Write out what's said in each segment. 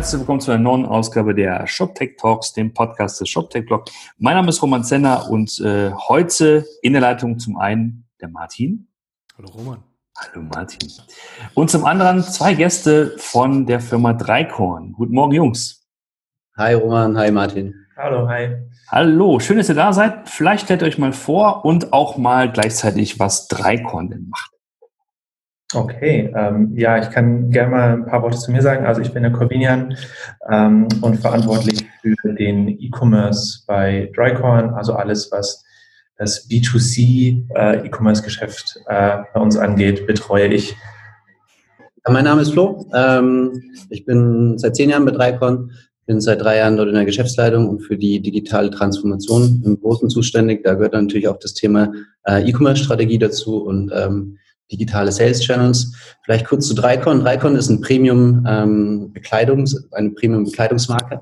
herzlich willkommen zu einer neuen Ausgabe der ShopTech Talks, dem Podcast des ShopTech Blog. Mein Name ist Roman Zenner und äh, heute in der Leitung zum einen der Martin. Hallo Roman. Hallo Martin. Und zum anderen zwei Gäste von der Firma Dreikorn. Guten Morgen, Jungs. Hi Roman, hi Martin. Hallo, hi. Hallo, schön, dass ihr da seid. Vielleicht stellt euch mal vor und auch mal gleichzeitig, was Dreikorn denn macht. Okay, ähm, ja, ich kann gerne mal ein paar Worte zu mir sagen. Also ich bin der Corvinian ähm, und verantwortlich für den E-Commerce bei Drycorn, also alles, was das B2C äh, äh, bei uns angeht, betreue ich. Mein Name ist Flo. Ähm, ich bin seit zehn Jahren bei Drycorn, bin seit drei Jahren dort in der Geschäftsleitung und für die digitale Transformation im Großen zuständig. Da gehört natürlich auch das Thema äh, E-Commerce-Strategie dazu und ähm, digitale Sales Channels. Vielleicht kurz zu Dreikon. Dreikon ist ein Premium ähm, Bekleidungs, eine Premium Bekleidungsmarke.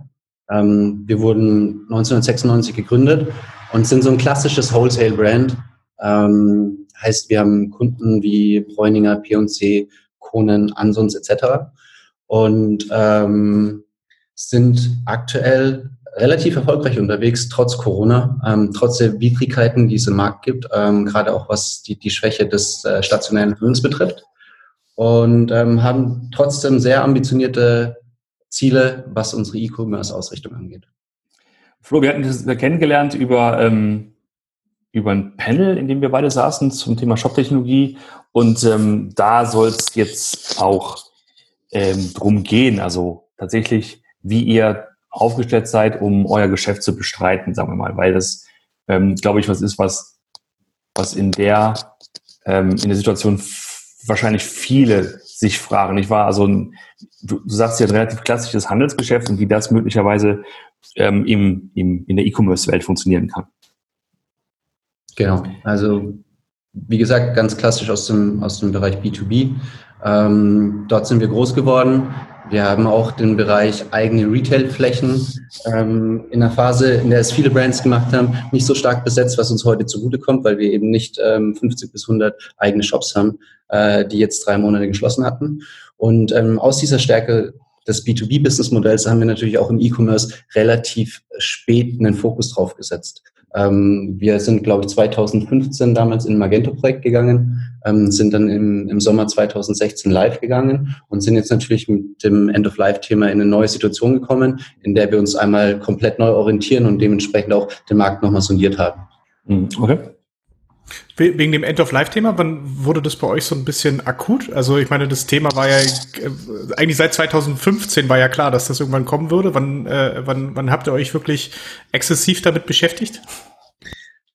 Ähm, wir wurden 1996 gegründet und sind so ein klassisches Wholesale Brand. Ähm, heißt, wir haben Kunden wie Bräuninger, P&C, Konen, Ansons etc. Und ähm, sind aktuell relativ erfolgreich unterwegs, trotz Corona, ähm, trotz der Widrigkeiten, die es im Markt gibt, ähm, gerade auch was die, die Schwäche des äh, stationären Füllens betrifft. Und ähm, haben trotzdem sehr ambitionierte Ziele, was unsere E-Commerce-Ausrichtung angeht. Flo, wir hatten das kennengelernt über, ähm, über ein Panel, in dem wir beide saßen zum Thema Shop-Technologie. Und ähm, da soll es jetzt auch ähm, drum gehen, also tatsächlich, wie ihr aufgestellt seid, um euer Geschäft zu bestreiten, sagen wir mal, weil das, ähm, glaube ich, was ist, was, was in der, ähm, in der Situation wahrscheinlich viele sich fragen. Ich war also, ein, du, du sagst ja ein relativ klassisches Handelsgeschäft und wie das möglicherweise ähm, im, im, in der E-Commerce-Welt funktionieren kann. Genau, also wie gesagt, ganz klassisch aus dem, aus dem Bereich B2B. Ähm, dort sind wir groß geworden. Wir haben auch den Bereich eigene Retail-Flächen ähm, in einer Phase, in der es viele Brands gemacht haben, nicht so stark besetzt, was uns heute zugutekommt, weil wir eben nicht ähm, 50 bis 100 eigene Shops haben, äh, die jetzt drei Monate geschlossen hatten. Und ähm, aus dieser Stärke des B2B-Business-Modells haben wir natürlich auch im E-Commerce relativ spät einen Fokus drauf gesetzt. Ähm, wir sind, glaube ich, 2015 damals in Magento-Projekt gegangen, ähm, sind dann im, im Sommer 2016 live gegangen und sind jetzt natürlich mit dem End-of-Life-Thema in eine neue Situation gekommen, in der wir uns einmal komplett neu orientieren und dementsprechend auch den Markt nochmal sondiert haben. Mhm. Okay. Wegen dem End-of-Life-Thema, wann wurde das bei euch so ein bisschen akut? Also ich meine, das Thema war ja äh, eigentlich seit 2015 war ja klar, dass das irgendwann kommen würde. Wann, äh, wann, wann habt ihr euch wirklich exzessiv damit beschäftigt?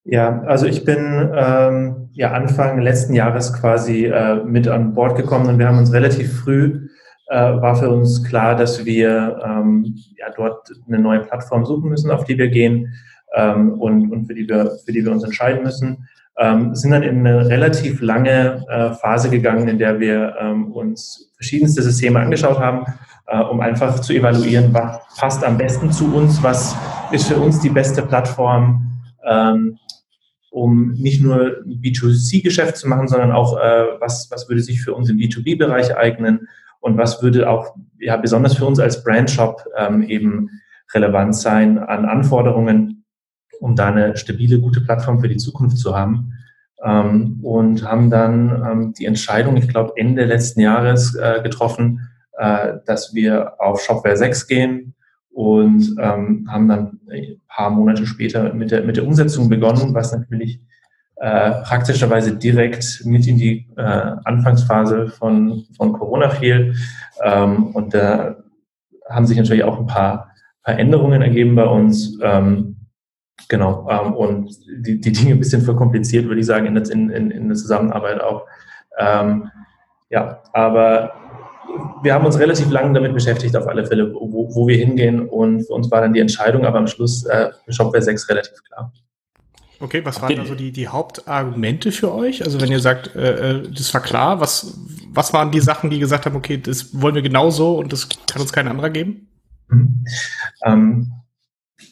Ja, also ich bin ähm, ja Anfang letzten Jahres quasi äh, mit an Bord gekommen und wir haben uns relativ früh äh, war für uns klar, dass wir ähm, ja dort eine neue Plattform suchen müssen, auf die wir gehen ähm, und, und für die wir für die wir uns entscheiden müssen ähm, sind dann in eine relativ lange äh, Phase gegangen, in der wir ähm, uns verschiedenste Systeme angeschaut haben, äh, um einfach zu evaluieren, was passt am besten zu uns, was ist für uns die beste Plattform, ähm, um nicht nur ein B2C-Geschäft zu machen, sondern auch, äh, was, was würde sich für uns im B2B-Bereich eignen und was würde auch ja, besonders für uns als Brandshop ähm, eben relevant sein an Anforderungen, um da eine stabile, gute Plattform für die Zukunft zu haben. Ähm, und haben dann ähm, die Entscheidung, ich glaube, Ende letzten Jahres äh, getroffen, äh, dass wir auf Shopware 6 gehen und ähm, haben dann ein paar Monate später mit der, mit der Umsetzung begonnen, was natürlich äh, praktischerweise direkt mit in die äh, Anfangsphase von, von Corona fiel. Ähm, und da haben sich natürlich auch ein paar, paar Änderungen ergeben bei uns. Ähm, Genau, ähm, und die, die Dinge ein bisschen verkompliziert, würde ich sagen, in, in, in, der Zusammenarbeit auch. Ähm, ja, aber wir haben uns relativ lange damit beschäftigt, auf alle Fälle, wo, wo wir hingehen. Und für uns war dann die Entscheidung, aber am Schluss äh, Shopware 6 relativ klar. Okay, was waren also die, die Hauptargumente für euch? Also wenn ihr sagt, äh, äh, das war klar, was, was waren die Sachen, die gesagt haben, okay, das wollen wir genauso und das kann uns kein anderer geben? Mhm. Ähm,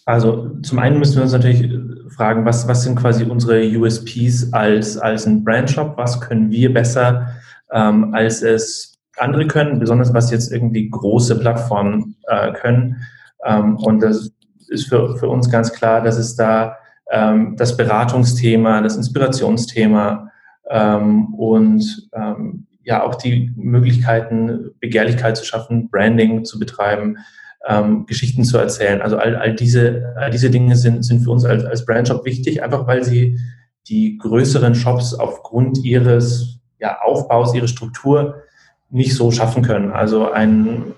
also zum einen müssen wir uns natürlich fragen, was, was sind quasi unsere USPs als, als ein Brandshop? Was können wir besser, ähm, als es andere können, besonders was jetzt irgendwie große Plattformen äh, können. Ähm, und das ist für, für uns ganz klar, dass es da ähm, das Beratungsthema, das Inspirationsthema ähm, und ähm, ja auch die Möglichkeiten, Begehrlichkeit zu schaffen, Branding zu betreiben, ähm, Geschichten zu erzählen. Also all, all, diese, all diese Dinge sind, sind für uns als, als Brandshop wichtig, einfach weil sie die größeren Shops aufgrund ihres ja, Aufbaus, ihrer Struktur nicht so schaffen können. Also ein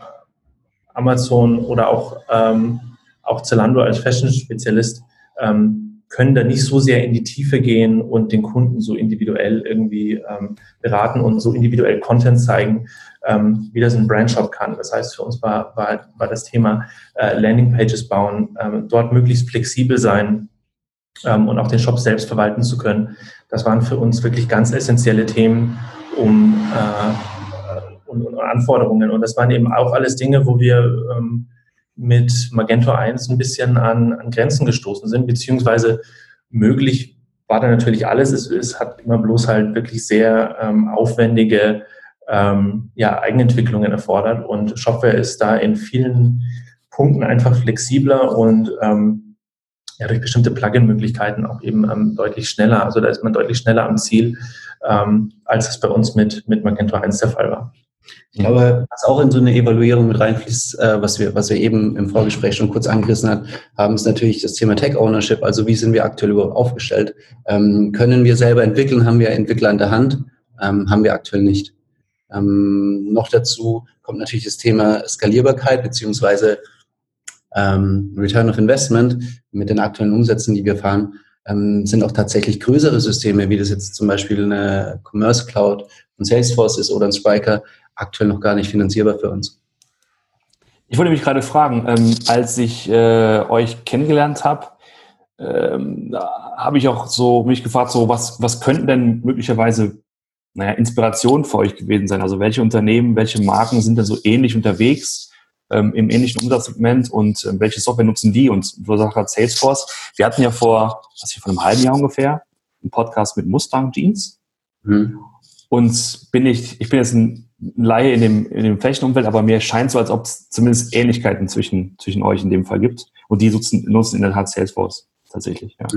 Amazon oder auch, ähm, auch Zalando als Fashion-Spezialist ähm, können da nicht so sehr in die Tiefe gehen und den Kunden so individuell irgendwie ähm, beraten und so individuell Content zeigen, ähm, wie das ein Brandshop kann. Das heißt, für uns war, war, war das Thema äh, Landingpages bauen, ähm, dort möglichst flexibel sein ähm, und auch den Shop selbst verwalten zu können. Das waren für uns wirklich ganz essentielle Themen, um äh, und, und Anforderungen. Und das waren eben auch alles Dinge, wo wir ähm, mit Magento 1 ein bisschen an, an Grenzen gestoßen sind, beziehungsweise möglich war da natürlich alles. Es, es hat immer bloß halt wirklich sehr ähm, aufwendige ähm, ja, Eigenentwicklungen erfordert und Shopware ist da in vielen Punkten einfach flexibler und ähm, ja, durch bestimmte Plugin-Möglichkeiten auch eben ähm, deutlich schneller. Also da ist man deutlich schneller am Ziel, ähm, als es bei uns mit, mit Magento 1 der Fall war. Ich glaube, was auch in so eine Evaluierung mit reinfließt, äh, was wir, was wir eben im Vorgespräch schon kurz angerissen hat, haben, ist natürlich das Thema Tech Ownership. Also wie sind wir aktuell überhaupt aufgestellt? Ähm, können wir selber entwickeln? Haben wir Entwickler an der Hand? Ähm, haben wir aktuell nicht. Ähm, noch dazu kommt natürlich das Thema Skalierbarkeit beziehungsweise ähm, Return of Investment mit den aktuellen Umsätzen, die wir fahren, ähm, sind auch tatsächlich größere Systeme, wie das jetzt zum Beispiel eine Commerce Cloud und Salesforce ist oder ein Spiker, aktuell noch gar nicht finanzierbar für uns. Ich wollte mich gerade fragen, ähm, als ich äh, euch kennengelernt habe, ähm, habe ich auch so mich gefragt, so was, was könnten denn möglicherweise naja, Inspiration für euch gewesen sein? Also welche Unternehmen, welche Marken sind denn so ähnlich unterwegs ähm, im ähnlichen Umsatzsegment und ähm, welche Software nutzen die? Und so sagt gerade Salesforce. Wir hatten ja vor, was ich vor einem halben Jahr ungefähr, einen Podcast mit Mustang Jeans. Mhm. Und bin ich, ich bin jetzt ein Laie in dem, in dem Flächenumfeld, aber mir scheint so, als ob es zumindest Ähnlichkeiten zwischen, zwischen euch in dem Fall gibt. Und die nutzen, nutzen in der Tat Salesforce tatsächlich, ja.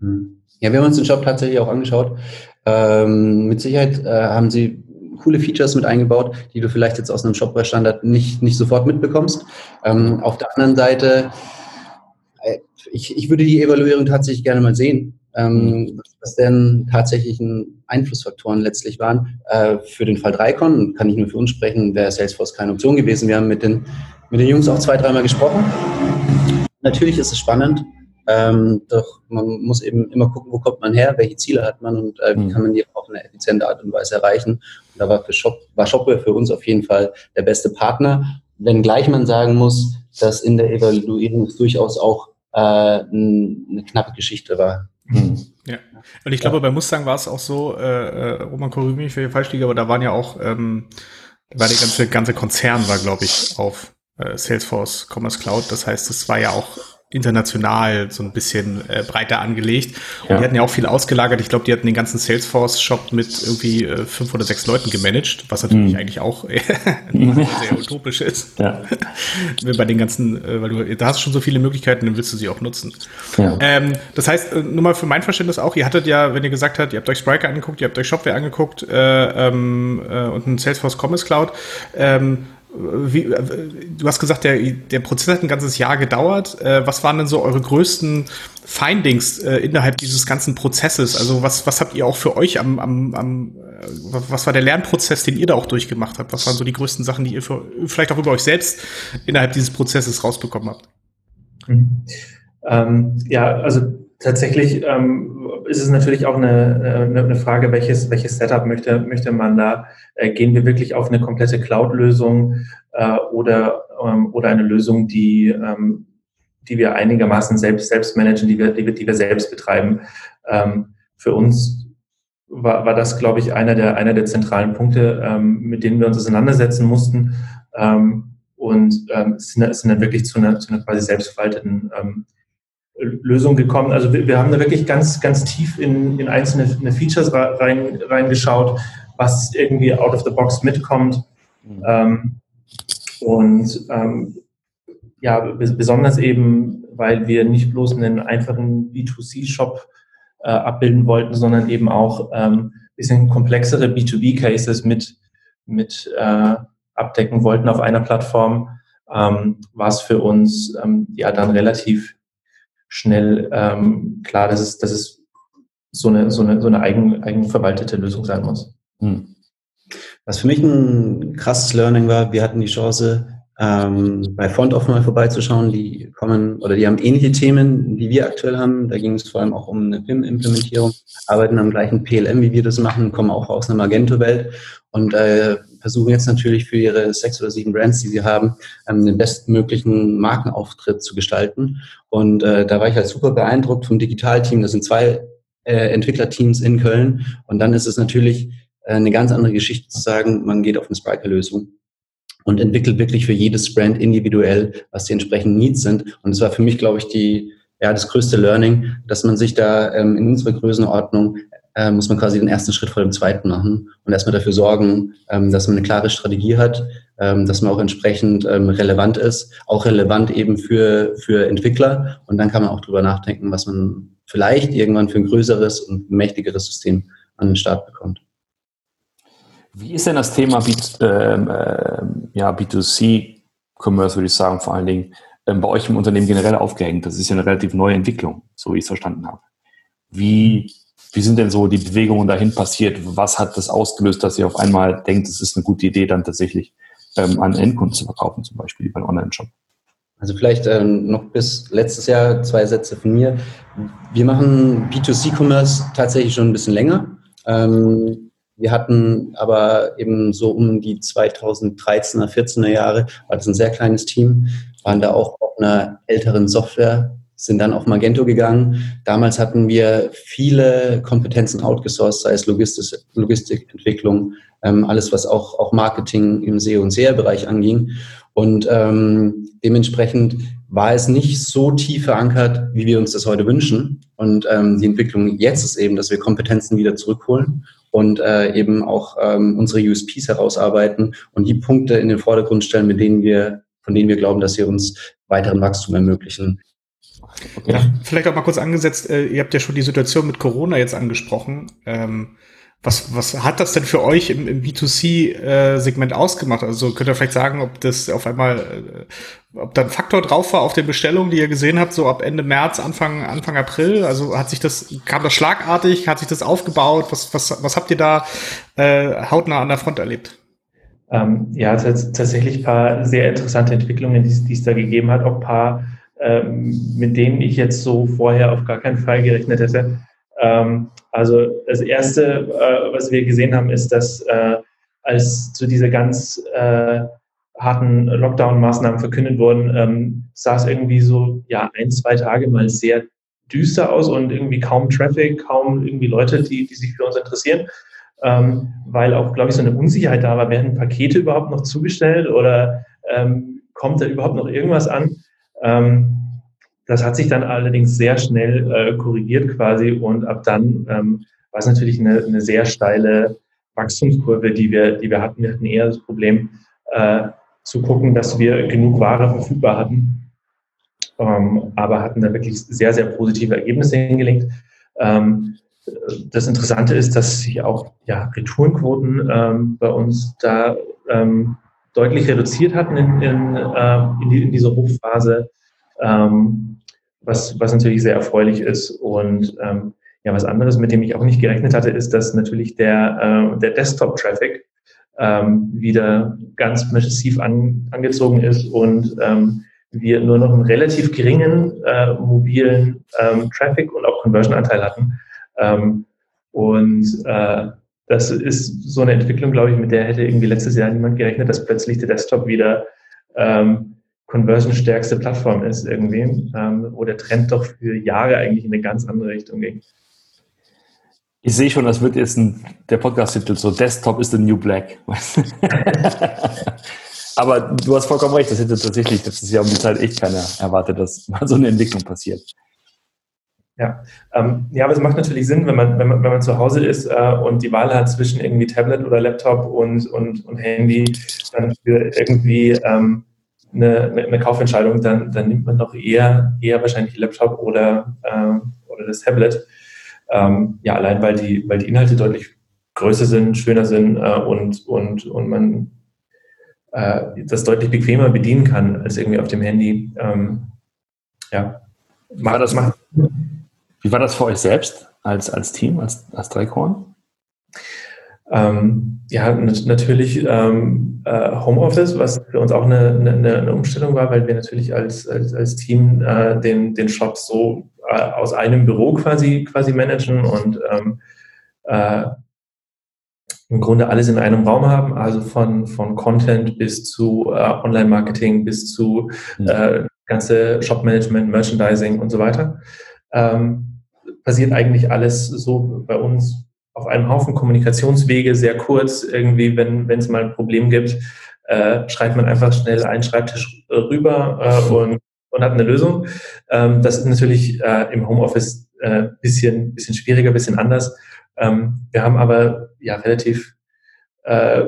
Mhm. Ja, wir haben uns den Shop tatsächlich auch angeschaut. Ähm, mit Sicherheit äh, haben sie coole Features mit eingebaut, die du vielleicht jetzt aus einem Shopware-Standard nicht, nicht sofort mitbekommst. Ähm, auf der anderen Seite, äh, ich, ich würde die Evaluierung tatsächlich gerne mal sehen, ähm, was denn tatsächlichen Einflussfaktoren letztlich waren. Äh, für den Fall 3Con kann ich nur für uns sprechen, wäre Salesforce keine Option gewesen. Wir haben mit den, mit den Jungs auch zwei, dreimal gesprochen. Natürlich ist es spannend, ähm, doch man muss eben immer gucken, wo kommt man her, welche Ziele hat man und äh, wie mhm. kann man die auf eine effiziente Art und Weise erreichen. Und da war, für Shop, war Shopware für uns auf jeden Fall der beste Partner, wenngleich man sagen muss, dass in der Evaluierung durchaus auch äh, eine knappe Geschichte war. Mhm. Ja, und ich glaube, bei Mustang war es auch so, äh, äh Roman korrigiere mich, wenn ich falsch liege, aber da waren ja auch, ähm, war der ganze, ganze Konzern war, glaube ich, auf äh, Salesforce Commerce Cloud. Das heißt, es war ja auch international so ein bisschen äh, breiter angelegt. Und ja. die hatten ja auch viel ausgelagert. Ich glaube, die hatten den ganzen Salesforce-Shop mit irgendwie äh, fünf oder sechs Leuten gemanagt, was natürlich mhm. eigentlich auch äh, sehr utopisch ist. Ja. Bei den ganzen, äh, weil du da hast schon so viele Möglichkeiten, dann willst du sie auch nutzen. Ja. Ähm, das heißt, äh, nur mal für mein Verständnis auch, ihr hattet ja, wenn ihr gesagt habt, ihr habt euch Spriker angeguckt, ihr habt euch Shopware angeguckt äh, ähm, äh, und ein Salesforce Commerce Cloud. Ähm, wie, du hast gesagt, der, der Prozess hat ein ganzes Jahr gedauert. Äh, was waren denn so eure größten Findings äh, innerhalb dieses ganzen Prozesses? Also was, was habt ihr auch für euch am, am, am äh, was war der Lernprozess, den ihr da auch durchgemacht habt? Was waren so die größten Sachen, die ihr für, vielleicht auch über euch selbst innerhalb dieses Prozesses rausbekommen habt? Mhm. Ähm, ja, also tatsächlich ähm, ist es natürlich auch eine, eine, Frage, welches, welches Setup möchte, möchte man da? Äh, gehen wir wirklich auf eine komplette Cloud-Lösung äh, oder, ähm, oder eine Lösung, die, ähm, die wir einigermaßen selbst, selbst managen, die wir, die wir, die wir selbst betreiben? Ähm, für uns war, war das, glaube ich, einer der, einer der zentralen Punkte, ähm, mit denen wir uns auseinandersetzen mussten ähm, und ähm, sind, dann wirklich zu einer, zu einer quasi selbstverwalteten Lösung gekommen. Also wir, wir, haben da wirklich ganz, ganz tief in, in einzelne Features rein, reingeschaut, was irgendwie out of the box mitkommt Mhm. Ähm, und ähm, ja, besonders eben, weil wir nicht bloß einen einfachen B2C-Shop äh, abbilden wollten, sondern eben auch ähm, bisschen komplexere B2B-Cases mit, mit äh, abdecken wollten auf einer Plattform, ähm, war es für uns ähm, ja dann relativ schnell ähm, klar, dass es, dass es so eine, so eine, so eine eigen, eigenverwaltete Lösung sein muss. Hm. Was für mich ein krasses Learning war, wir hatten die Chance, ähm, bei FontOff mal vorbeizuschauen. Die kommen oder die haben ähnliche Themen, wie wir aktuell haben. Da ging es vor allem auch um eine PIM-Implementierung, arbeiten am gleichen PLM, wie wir das machen, kommen auch aus einer Magento-Welt und äh, versuchen jetzt natürlich für ihre sechs oder sieben Brands, die sie haben, ähm, den bestmöglichen Markenauftritt zu gestalten. Und äh, da war ich halt super beeindruckt vom Digitalteam. Das sind zwei äh, Entwicklerteams in Köln. Und dann ist es natürlich äh, eine ganz andere Geschichte zu sagen, man geht auf eine Spriker-Lösung und entwickelt wirklich für jedes Brand individuell, was die entsprechenden Needs sind. Und das war für mich, glaube ich, die, ja, das größte Learning, dass man sich da ähm, in unserer Größenordnung äh, muss man quasi den ersten Schritt vor dem zweiten machen und erstmal dafür sorgen, ähm, dass man eine klare Strategie hat, ähm, dass man auch entsprechend ähm, relevant ist, auch relevant eben für, für Entwickler. Und dann kann man auch drüber nachdenken, was man vielleicht irgendwann für ein größeres und mächtigeres System an den Start bekommt. Wie ist denn das Thema B, äh, ja, B2C-Commerce, würde ich sagen, vor allen Dingen ähm, bei euch im Unternehmen generell aufgehängt? Das ist ja eine relativ neue Entwicklung, so wie ich es verstanden habe. Wie, wie sind denn so die Bewegungen dahin passiert? Was hat das ausgelöst, dass ihr auf einmal denkt, es ist eine gute Idee, dann tatsächlich ähm, an Endkunden zu verkaufen, zum Beispiel über einen Online-Shop? Also vielleicht ähm, noch bis letztes Jahr zwei Sätze von mir. Wir machen B2C-Commerce tatsächlich schon ein bisschen länger. Ähm, wir hatten aber eben so um die 2013er, 14er Jahre, war das ein sehr kleines Team, waren da auch auf einer älteren Software, sind dann auf Magento gegangen. Damals hatten wir viele Kompetenzen outgesourced, sei es Logistik, Logistikentwicklung, ähm, alles, was auch, auch Marketing im SEO- und SEA-Bereich anging. Und ähm, dementsprechend war es nicht so tief verankert, wie wir uns das heute wünschen. Und ähm, die Entwicklung jetzt ist eben, dass wir Kompetenzen wieder zurückholen und äh, eben auch ähm, unsere USPs herausarbeiten und die Punkte in den Vordergrund stellen, mit denen wir, von denen wir glauben, dass sie uns weiteren Wachstum ermöglichen. Okay. Ja, vielleicht auch mal kurz angesetzt, äh, ihr habt ja schon die Situation mit Corona jetzt angesprochen. Ähm, was, was hat das denn für euch im, im B2C-Segment äh, ausgemacht? Also könnt ihr vielleicht sagen, ob das auf einmal, äh, ob da ein Faktor drauf war auf den Bestellungen, die ihr gesehen habt, so ab Ende März, Anfang, Anfang April? Also hat sich das, kam das schlagartig, hat sich das aufgebaut? Was, was, was habt ihr da äh, hautnah an der Front erlebt? Ähm, ja, tatsächlich paar sehr interessante Entwicklungen, die, die es da gegeben hat, auch paar, ähm, mit denen ich jetzt so vorher auf gar keinen Fall gerechnet hätte. Ähm, also das Erste, äh, was wir gesehen haben, ist, dass äh, als zu diese ganz äh, harten Lockdown-Maßnahmen verkündet wurden, ähm, sah es irgendwie so ja ein, zwei Tage mal sehr düster aus und irgendwie kaum Traffic, kaum irgendwie Leute, die, die sich für uns interessieren, ähm, weil auch, glaube ich, so eine Unsicherheit da war, werden Pakete überhaupt noch zugestellt oder ähm, kommt da überhaupt noch irgendwas an? Ähm, das hat sich dann allerdings sehr schnell äh, korrigiert quasi und ab dann ähm, war es natürlich eine, eine, sehr steile Wachstumskurve, die wir, die wir hatten. Wir hatten eher das Problem äh, zu gucken, dass wir genug Ware verfügbar hatten, ähm, aber hatten da wirklich sehr, sehr positive Ergebnisse hingelegt. Ähm, das Interessante ist, dass sich auch ja, Retourenquoten ähm, bei uns da ähm, deutlich reduziert hatten in, in, äh, in, die, in dieser Hochphase. Ähm, was, was natürlich sehr erfreulich ist. Und ähm, ja, was anderes, mit dem ich auch nicht gerechnet hatte, ist, dass natürlich der, äh, der Desktop-Traffic ähm, wieder ganz massiv an, angezogen ist und ähm, wir nur noch einen relativ geringen äh, mobilen ähm, Traffic und auch Conversion-Anteil hatten. Ähm, und äh, das ist so eine Entwicklung, glaube ich, mit der hätte irgendwie letztes Jahr niemand gerechnet, dass plötzlich der Desktop wieder ähm, conversion-stärkste Plattform ist irgendwie, ähm, wo der Trend doch für Jahre eigentlich in eine ganz andere Richtung ging. Ich sehe schon, das wird jetzt ein, der Podcast-Titel so Desktop is the new black. Aber du hast vollkommen recht, das hätte tatsächlich, das ist ja um die Zeit echt keiner erwartet, dass mal so eine Entwicklung passiert. Ja, ähm, ja, aber es macht natürlich Sinn, wenn man, wenn man, wenn man zu Hause ist äh, und die Wahl hat zwischen irgendwie Tablet oder Laptop und, und, und Handy, dann für irgendwie ähm, eine, eine Kaufentscheidung, dann, dann nimmt man doch eher, eher wahrscheinlich Laptop oder, äh, oder das Tablet. Ähm, ja, allein weil die, weil die Inhalte deutlich größer sind, schöner sind äh, und, und, und man äh, das deutlich bequemer bedienen kann als irgendwie auf dem Handy. Ähm, ja, war das, macht, wie war das für euch selbst als, als Team, als, als Dreikorn? Ähm, ja, natürlich ähm, äh, Homeoffice, was für uns auch eine, eine, eine, Umstellung war, weil wir natürlich als, als, als Team äh, den, den Shop so äh, aus einem Büro quasi, quasi managen und ähm, äh, im Grunde alles in einem Raum haben, also von, von Content bis zu äh, Online-Marketing bis zu äh, ganze Shop-Management, Merchandising und so weiter. Ähm, passiert eigentlich alles so bei uns auf einem Haufen Kommunikationswege, sehr kurz. Irgendwie, wenn es mal ein Problem gibt, äh, schreibt man einfach schnell einen Schreibtisch rüber äh, und, und hat eine Lösung. Ähm, das ist natürlich äh, im Homeoffice äh, bisschen, bisschen schwieriger, bisschen anders. Ähm, wir haben aber ja relativ äh,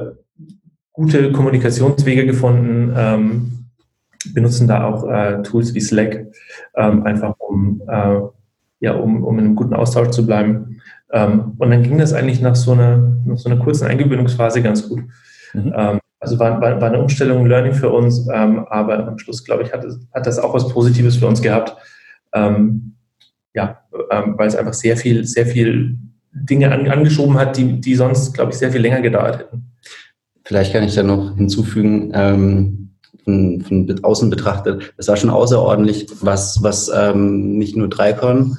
gute Kommunikationswege gefunden, ähm, benutzen da auch äh, Tools wie Slack, ähm, einfach um äh, ja, um, um in einem guten Austausch zu bleiben. Ähm, und dann ging das eigentlich nach so einer, nach so einer kurzen Eingewöhnungsphase ganz gut. Mhm. Ähm, also war, war, war, eine Umstellung, ein Learning für uns, ähm, aber am Schluss, glaube ich, hat, es, hat das auch was Positives für uns gehabt. Ähm, ja, ähm, weil es einfach sehr viel, sehr viel Dinge an, angeschoben hat, die, die sonst, glaube ich, sehr viel länger gedauert hätten. Vielleicht kann ich da noch hinzufügen, ähm, von, von außen betrachtet, es war schon außerordentlich, was, was ähm, nicht nur Dreikon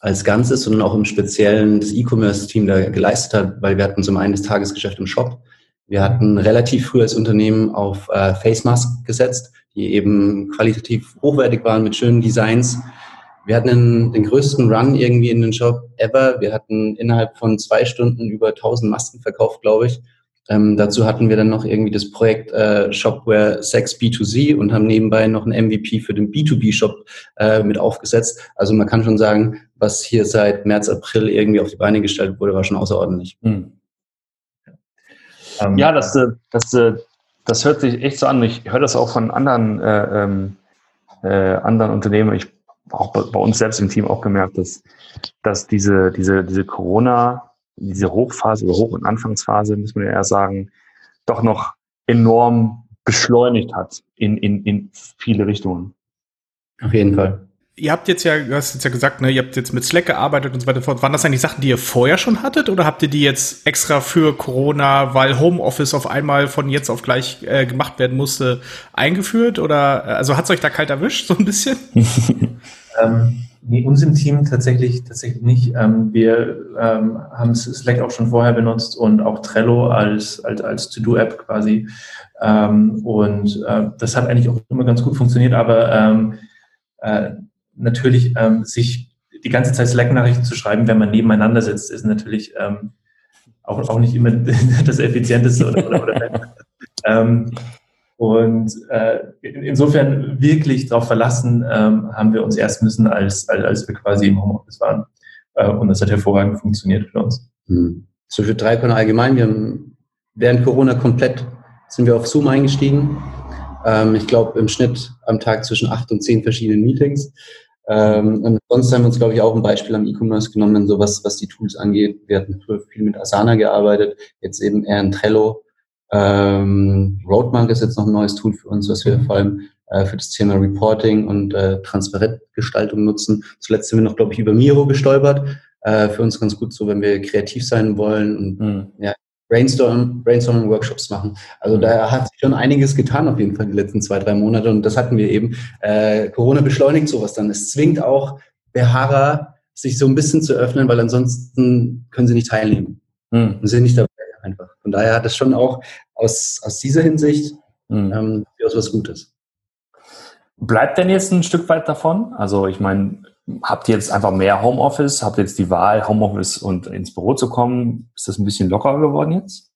als Ganzes, sondern auch im Speziellen das E-Commerce-Team da geleistet hat, weil wir hatten zum einen das Tagesgeschäft im Shop. Wir hatten relativ früh als Unternehmen auf äh, Face Mask gesetzt, die eben qualitativ hochwertig waren mit schönen Designs. Wir hatten den, den größten Run irgendwie in den Shop ever. Wir hatten innerhalb von zwei Stunden über 1000 Masken verkauft, glaube ich. Ähm, dazu hatten wir dann noch irgendwie das Projekt äh, Shopware Sex B2C und haben nebenbei noch ein MVP für den B2B-Shop äh, mit aufgesetzt. Also man kann schon sagen, was hier seit März, April irgendwie auf die Beine gestellt wurde, war schon außerordentlich. Hm. Ähm, ja, das, äh, das, äh, das hört sich echt so an. Ich höre das auch von anderen, äh, ähm, äh, anderen Unternehmen. Ich auch bei, bei uns selbst im Team auch gemerkt, dass, dass diese, diese, diese Corona- diese Hochphase oder Hoch- und Anfangsphase, muss man ja eher sagen, doch noch enorm beschleunigt hat in, in, in viele Richtungen. Auf jeden Fall. Ihr habt jetzt ja, du hast jetzt ja gesagt, ne, ihr habt jetzt mit Slack gearbeitet und so weiter fort. Waren das eigentlich Sachen, die ihr vorher schon hattet oder habt ihr die jetzt extra für Corona, weil Homeoffice auf einmal von jetzt auf gleich äh, gemacht werden musste, eingeführt? Oder also hat es euch da kalt erwischt, so ein bisschen? ähm, Nee, uns im Team tatsächlich, tatsächlich nicht. Ähm, wir ähm, haben Slack auch schon vorher benutzt und auch Trello als, als, als To-Do-App quasi. Ähm, und äh, das hat eigentlich auch immer ganz gut funktioniert, aber ähm, äh, natürlich ähm, sich die ganze Zeit Slack-Nachrichten zu schreiben, wenn man nebeneinander sitzt, ist natürlich ähm, auch, auch nicht immer das Effizienteste oder, oder, oder ähm, und äh, insofern wirklich darauf verlassen ähm, haben wir uns erst müssen, als, als, als wir quasi im Homeoffice waren. Äh, und das hat hervorragend funktioniert für uns. Hm. So für Dreikon allgemein, wir haben während Corona komplett sind wir auf Zoom eingestiegen. Ähm, ich glaube im Schnitt am Tag zwischen acht und zehn verschiedenen Meetings. Ähm, und sonst haben wir uns, glaube ich, auch ein Beispiel am E-Commerce genommen, so was, was die Tools angeht. Wir hatten früher viel mit Asana gearbeitet, jetzt eben eher in Trello. Ähm, Roadmark ist jetzt noch ein neues Tool für uns, was wir mhm. vor allem äh, für das Thema Reporting und äh, Transparentgestaltung nutzen. Zuletzt sind wir noch, glaube ich, über Miro gestolpert. Äh, für uns ganz gut so, wenn wir kreativ sein wollen und mhm. ja, Brainstorm, Brainstorming-Workshops machen. Also mhm. da hat sich schon einiges getan auf jeden Fall die letzten zwei, drei Monate und das hatten wir eben. Äh, Corona beschleunigt sowas dann. Es zwingt auch Beharrer, sich so ein bisschen zu öffnen, weil ansonsten können sie nicht teilnehmen mhm. und sind nicht dabei einfach. Von daher hat es schon auch aus, aus dieser Hinsicht mhm. ähm, was Gutes. Bleibt denn jetzt ein Stück weit davon? Also ich meine, habt ihr jetzt einfach mehr Homeoffice? Habt ihr jetzt die Wahl, Homeoffice und ins Büro zu kommen? Ist das ein bisschen lockerer geworden jetzt?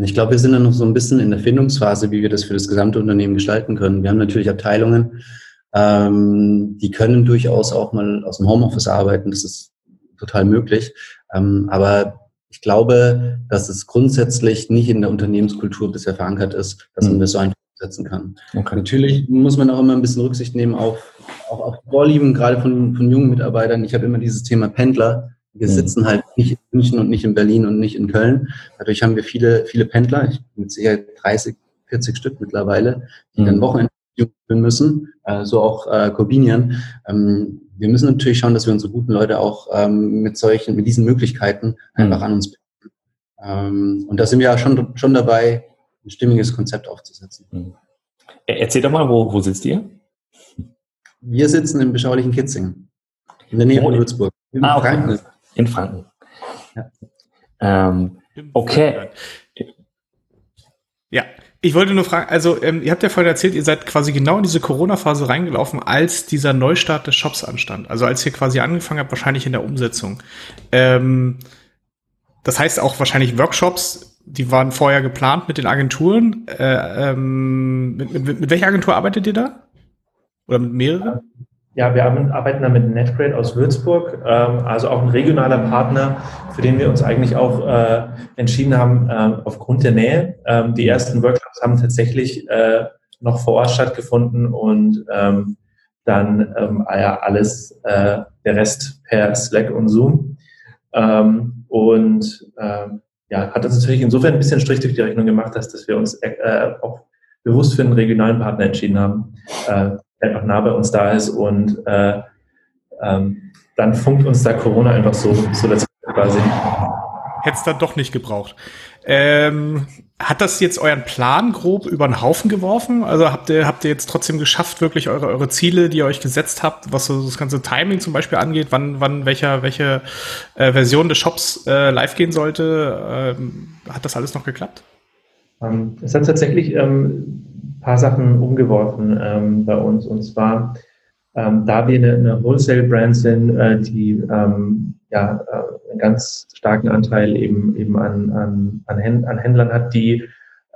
Ich glaube, wir sind dann noch so ein bisschen in der Findungsphase, wie wir das für das gesamte Unternehmen gestalten können. Wir haben natürlich Abteilungen, Ähm, die können durchaus auch mal aus dem Homeoffice arbeiten. Das ist total möglich. Ähm, aber ich glaube, dass es grundsätzlich nicht in der Unternehmenskultur bisher verankert ist, dass man mhm. das so einfach setzen kann. Okay. Natürlich muss man auch immer ein bisschen Rücksicht nehmen auf, auch auf Vorlieben, gerade von, von jungen Mitarbeitern. Ich habe immer dieses Thema Pendler. Wir mhm. sitzen halt nicht in München und nicht in Berlin und nicht in Köln. Dadurch haben wir viele, viele Pendler. Ich bin Sicherheit 30, 40 Stück mittlerweile, die mhm. dann Wochenende führen müssen, äh, so auch äh, Corbinian. Ähm, wir müssen natürlich schauen, dass wir unsere guten Leute auch ähm, mit solchen, mit diesen Möglichkeiten einfach mhm. an uns binden. Ähm, und da sind wir ja schon, schon dabei, ein stimmiges Konzept aufzusetzen. Mhm. Erzähl doch mal, wo, wo sitzt ihr? Wir sitzen im beschaulichen Kitzing, in der Nähe von Würzburg. In ah, okay. Franken. In Franken. Ja. Ähm, okay. Ja, ich wollte nur fragen, also ähm, ihr habt ja vorhin erzählt, ihr seid quasi genau in diese Corona-Phase reingelaufen, als dieser Neustart des Shops anstand. Also als ihr quasi angefangen habt, wahrscheinlich in der Umsetzung. Ähm, das heißt auch wahrscheinlich Workshops, die waren vorher geplant mit den Agenturen. Äh, ähm, mit, mit, mit welcher Agentur arbeitet ihr da? Oder mit mehreren? Ja, wir arbeiten da mit Netgrade aus Würzburg, ähm, also auch ein regionaler Partner, für den wir uns eigentlich auch äh, entschieden haben, äh, aufgrund der Nähe. Ähm, die ersten Workshops haben tatsächlich äh, noch vor Ort stattgefunden und ähm, dann ähm, ja, alles, äh, der Rest per Slack und Zoom. Ähm, und äh, ja, hat uns natürlich insofern ein bisschen Strich durch die Rechnung gemacht, dass, dass wir uns äh, auch bewusst für einen regionalen Partner entschieden haben. Äh, einfach nah bei uns da ist und äh, ähm, dann funkt uns da Corona einfach so, so dazu quasi. Hätte es dann doch nicht gebraucht. Ähm, hat das jetzt euren Plan grob über den Haufen geworfen? Also habt ihr, habt ihr jetzt trotzdem geschafft, wirklich eure, eure Ziele, die ihr euch gesetzt habt, was so das ganze Timing zum Beispiel angeht, wann, wann welcher, welche äh, Version des Shops äh, live gehen sollte? Ähm, hat das alles noch geklappt? Ähm, es hat tatsächlich ähm, paar Sachen umgeworfen ähm, bei uns. Und zwar, ähm, da wir eine, eine Wholesale-Brand sind, äh, die ähm, ja, äh, einen ganz starken Anteil eben, eben an, an, an, Händlern hat, die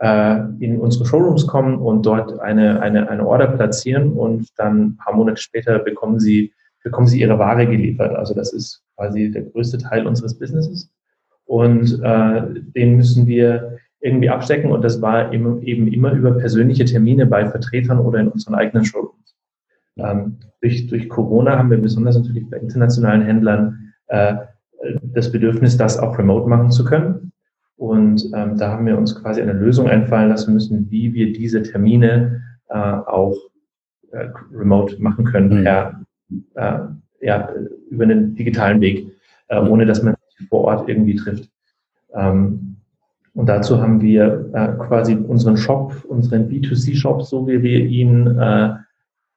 äh, in unsere Showrooms kommen und dort eine, eine, eine Order platzieren und dann ein paar Monate später bekommen sie, bekommen sie ihre Ware geliefert. Also das ist quasi der größte Teil unseres Businesses. Und äh, den müssen wir irgendwie abstecken und das war eben, eben immer über persönliche Termine bei Vertretern oder in unseren eigenen Showrooms. Ähm, durch, durch Corona haben wir besonders natürlich bei internationalen Händlern äh, das Bedürfnis, das auch remote machen zu können. Und ähm, da haben wir uns quasi eine Lösung einfallen lassen müssen, wie wir diese Termine äh, auch äh, remote machen können, mhm. per, äh, ja, über einen digitalen Weg, äh, ohne dass man sich vor Ort irgendwie trifft. Ähm, und dazu haben wir äh, quasi unseren Shop, unseren B2C-Shop, so wie wir ihn äh,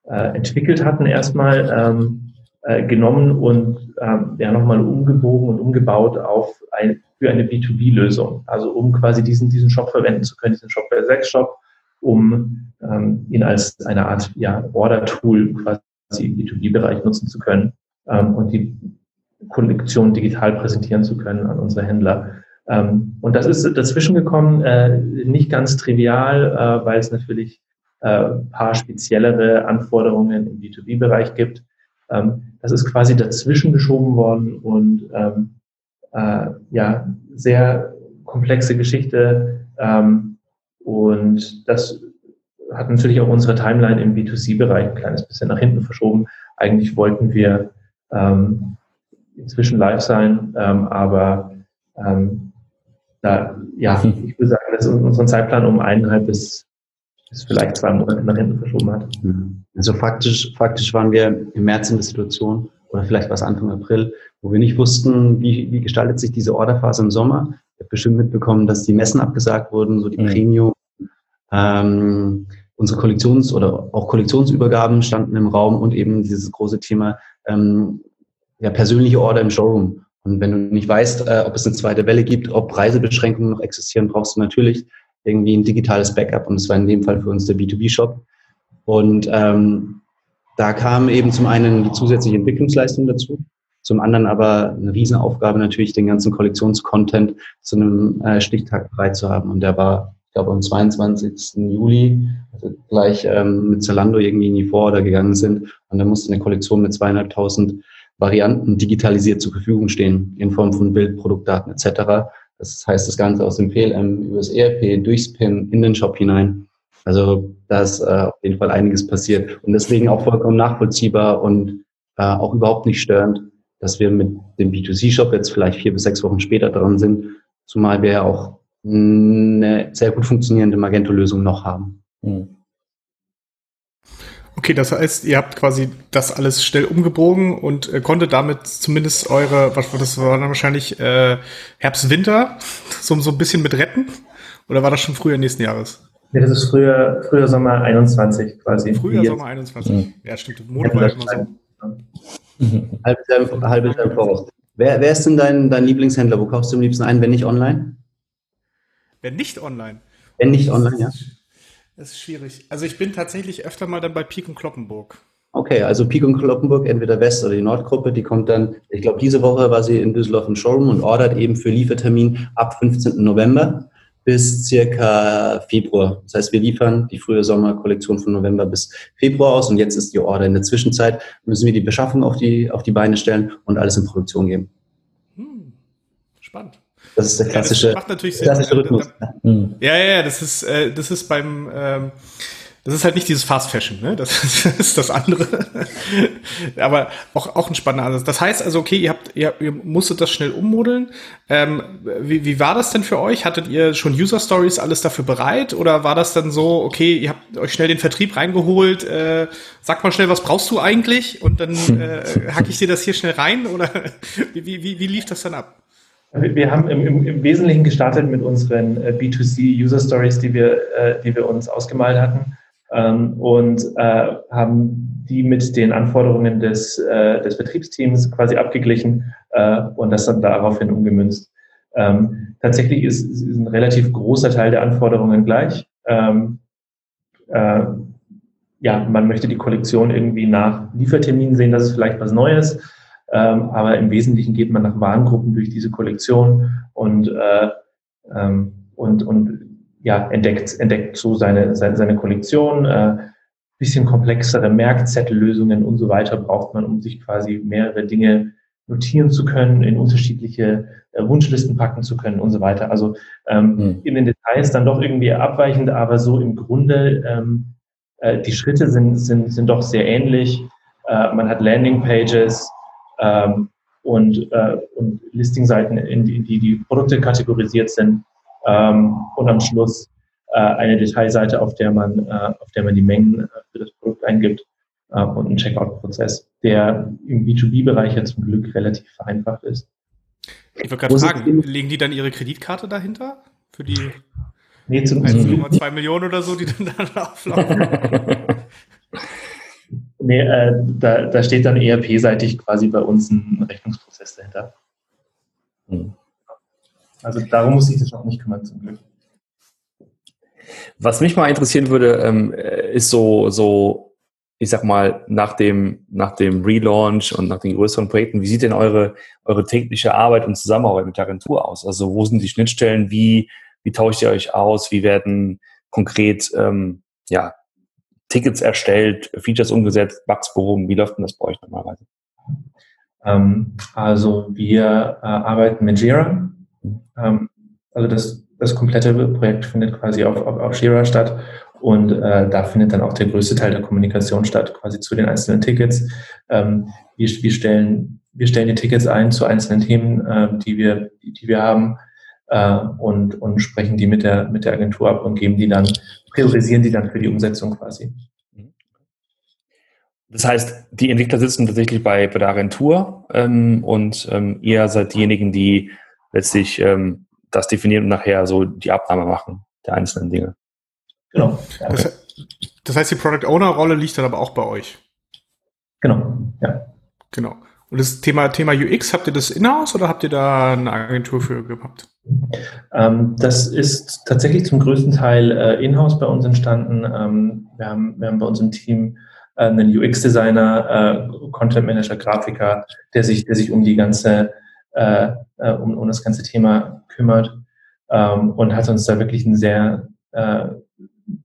äh, entwickelt hatten, erstmal ähm, äh, genommen und ähm, ja nochmal umgebogen und umgebaut auf ein, für eine B2B-Lösung. Also um quasi diesen, diesen Shop verwenden zu können, diesen Shop bei 6 Shop, um ähm, ihn als eine Art ja, Order-Tool quasi im B2B-Bereich nutzen zu können ähm, und die Kollektion digital präsentieren zu können an unsere Händler. Ähm, und das ist dazwischen gekommen, äh, nicht ganz trivial, äh, weil es natürlich äh, paar speziellere Anforderungen im B2B-Bereich gibt. Ähm, das ist quasi dazwischen geschoben worden und ähm, äh, ja, sehr komplexe Geschichte. Ähm, und das hat natürlich auch unsere Timeline im B2C-Bereich ein kleines bisschen nach hinten verschoben. Eigentlich wollten wir ähm, inzwischen live sein, ähm, aber ähm, da, ja, mhm. ich würde sagen, dass unseren Zeitplan um eineinhalb bis, bis vielleicht zwei Monate nach hinten verschoben hat. Mhm. Also faktisch, faktisch waren wir im März in der Situation, oder vielleicht war es Anfang April, wo wir nicht wussten, wie, wie gestaltet sich diese Orderphase im Sommer. Ich habe bestimmt mitbekommen, dass die Messen abgesagt wurden, so die mhm. Premium. Ähm, unsere Kollektions- oder auch Kollektionsübergaben standen im Raum und eben dieses große Thema ähm, ja, persönliche Order im Showroom. Und wenn du nicht weißt, äh, ob es eine zweite Welle gibt, ob Reisebeschränkungen noch existieren, brauchst du natürlich irgendwie ein digitales Backup. Und das war in dem Fall für uns der B2B-Shop. Und ähm, da kam eben zum einen die zusätzliche Entwicklungsleistung dazu, zum anderen aber eine Riesenaufgabe natürlich, den ganzen Kollektionscontent zu einem äh, Stichtag bereit zu haben. Und der war ich glaube am 22. Juli, also gleich ähm, mit Zalando irgendwie in die Vororder gegangen sind. Und dann musste eine Kollektion mit zweieinhalbtausend Varianten digitalisiert zur Verfügung stehen, in Form von Bild, Produktdaten etc. Das heißt, das Ganze aus dem PLM über das ERP durchs PIN in den Shop hinein. Also da ist äh, auf jeden Fall einiges passiert und deswegen auch vollkommen nachvollziehbar und äh, auch überhaupt nicht störend, dass wir mit dem B2C-Shop jetzt vielleicht vier bis sechs Wochen später dran sind, zumal wir ja auch eine sehr gut funktionierende Magento-Lösung noch haben. Mhm. Okay, das heißt, ihr habt quasi das alles schnell umgebogen und äh, konntet damit zumindest eure, was das war dann wahrscheinlich äh, Herbst, Winter, so, so ein bisschen mit retten? Oder war das schon früher nächsten Jahres? Ja, das ist früher, früher Sommer 21 quasi. Früher Sommer 21. Mhm. Ja, stimmt. Mode war immer so. Halbes Jahr, halbes Jahr voraus. Wer, wer ist denn dein, dein Lieblingshändler? Wo kaufst du am liebsten ein, wenn nicht online? Wenn nicht online? Wenn nicht online, ja. Das ist schwierig. Also ich bin tatsächlich öfter mal dann bei Pik und Kloppenburg. Okay, also Pik und Kloppenburg, entweder West- oder die Nordgruppe, die kommt dann, ich glaube, diese Woche war sie in Düsseldorf im Showroom und ordert eben für Liefertermin ab 15. November bis circa Februar. Das heißt, wir liefern die frühe Sommerkollektion von November bis Februar aus und jetzt ist die Order. In der Zwischenzeit müssen wir die Beschaffung auf die, auf die Beine stellen und alles in Produktion geben. Hm, spannend. Das ist der klassische, ja, macht natürlich Sinn. klassische Rhythmus. Ja, ja, ja, das ist, äh, das ist beim, ähm, das ist halt nicht dieses Fast Fashion, ne? Das ist das andere. Aber auch, auch ein spannender Ansatz. Das heißt also, okay, ihr habt, ihr, ihr musstet das schnell ummodeln. Ähm, wie, wie war das denn für euch? Hattet ihr schon User Stories alles dafür bereit? Oder war das dann so, okay, ihr habt euch schnell den Vertrieb reingeholt, äh, sag mal schnell, was brauchst du eigentlich? Und dann äh, hack ich dir das hier schnell rein? Oder wie, wie, wie lief das dann ab? Wir haben im, im, Wesentlichen gestartet mit unseren äh, B2C User Stories, die wir, äh, die wir uns ausgemalt hatten ähm, und äh, haben die mit den Anforderungen des, des Betriebsteams quasi abgeglichen und das dann daraufhin umgemünzt. Ähm, tatsächlich ist, ist ein relativ großer Teil der Anforderungen gleich. Ähm, äh, ja, man möchte die Kollektion irgendwie nach Liefertermin sehen, das ist vielleicht was Neues. Ähm, aber im Wesentlichen geht man nach Warengruppen durch diese Kollektion und, äh, ähm, und, und ja, entdeckt, entdeckt so seine, seine, seine Kollektion. Äh, bisschen komplexere Merkzettellösungen und so weiter braucht man, um sich quasi mehrere Dinge notieren zu können, in unterschiedliche äh, Wunschlisten packen zu können und so weiter. Also ähm, mhm. in den Details dann doch irgendwie abweichend, aber so im Grunde ähm, äh, die Schritte sind, sind, sind doch sehr ähnlich. Äh, man hat Landingpages, ähm, und, äh, und Listingseiten, in die, in die die Produkte kategorisiert sind ähm, und am Schluss äh, eine Detailseite, auf der man, äh, auf der man die Mengen äh, für das Produkt eingibt äh, und einen Checkout-Prozess, der im B2B-Bereich ja zum Glück relativ vereinfacht ist. Ich wollte gerade fragen, legen die dann ihre Kreditkarte dahinter für die nee, 1,2 Millionen oder so, die dann da auflaufen? Nee, äh, da, da steht dann ERP-seitig quasi bei uns ein Rechnungsprozess dahinter. Hm. Also darum muss ich das auch nicht kümmern, zum Glück. Was mich mal interessieren würde, ähm, ist so, so, ich sag mal, nach dem, nach dem Relaunch und nach den größeren Projekten, wie sieht denn eure, eure tägliche Arbeit und Zusammenarbeit mit der Agentur aus? Also wo sind die Schnittstellen? Wie, wie tauscht ihr euch aus? Wie werden konkret ähm, ja, Tickets erstellt, Features umgesetzt, Bugs behoben? Wie läuft denn das bei euch normalerweise? Ähm, also wir äh, arbeiten mit Jira. Ähm, also das, das komplette Projekt findet quasi auf, auf, auf Jira statt und äh, da findet dann auch der größte Teil der Kommunikation statt, quasi zu den einzelnen Tickets. Ähm, wir, wir, stellen, wir stellen die Tickets ein zu einzelnen Themen, äh, die, wir, die, die wir haben äh, und, und sprechen die mit der, mit der Agentur ab und geben die dann, priorisieren die dann für die Umsetzung quasi. Das heißt, die Entwickler sitzen tatsächlich bei, bei der Agentur ähm, und ähm, ihr seid diejenigen, die letztlich ähm, das definieren und nachher so die Abnahme machen der einzelnen Dinge. Genau. Das, das heißt, die Product Owner Rolle liegt dann aber auch bei euch. Genau, ja. Genau. Und das Thema, Thema UX, habt ihr das in-house oder habt ihr da eine Agentur für gehabt? Ähm, das ist tatsächlich zum größten Teil äh, in-house bei uns entstanden. Ähm, wir, haben, wir haben bei uns im Team äh, einen UX-Designer, äh, Content Manager, Grafiker, der sich, der sich um die ganze, äh, äh, um, um das ganze Thema kümmert ähm, und hat uns da wirklich ein sehr, äh,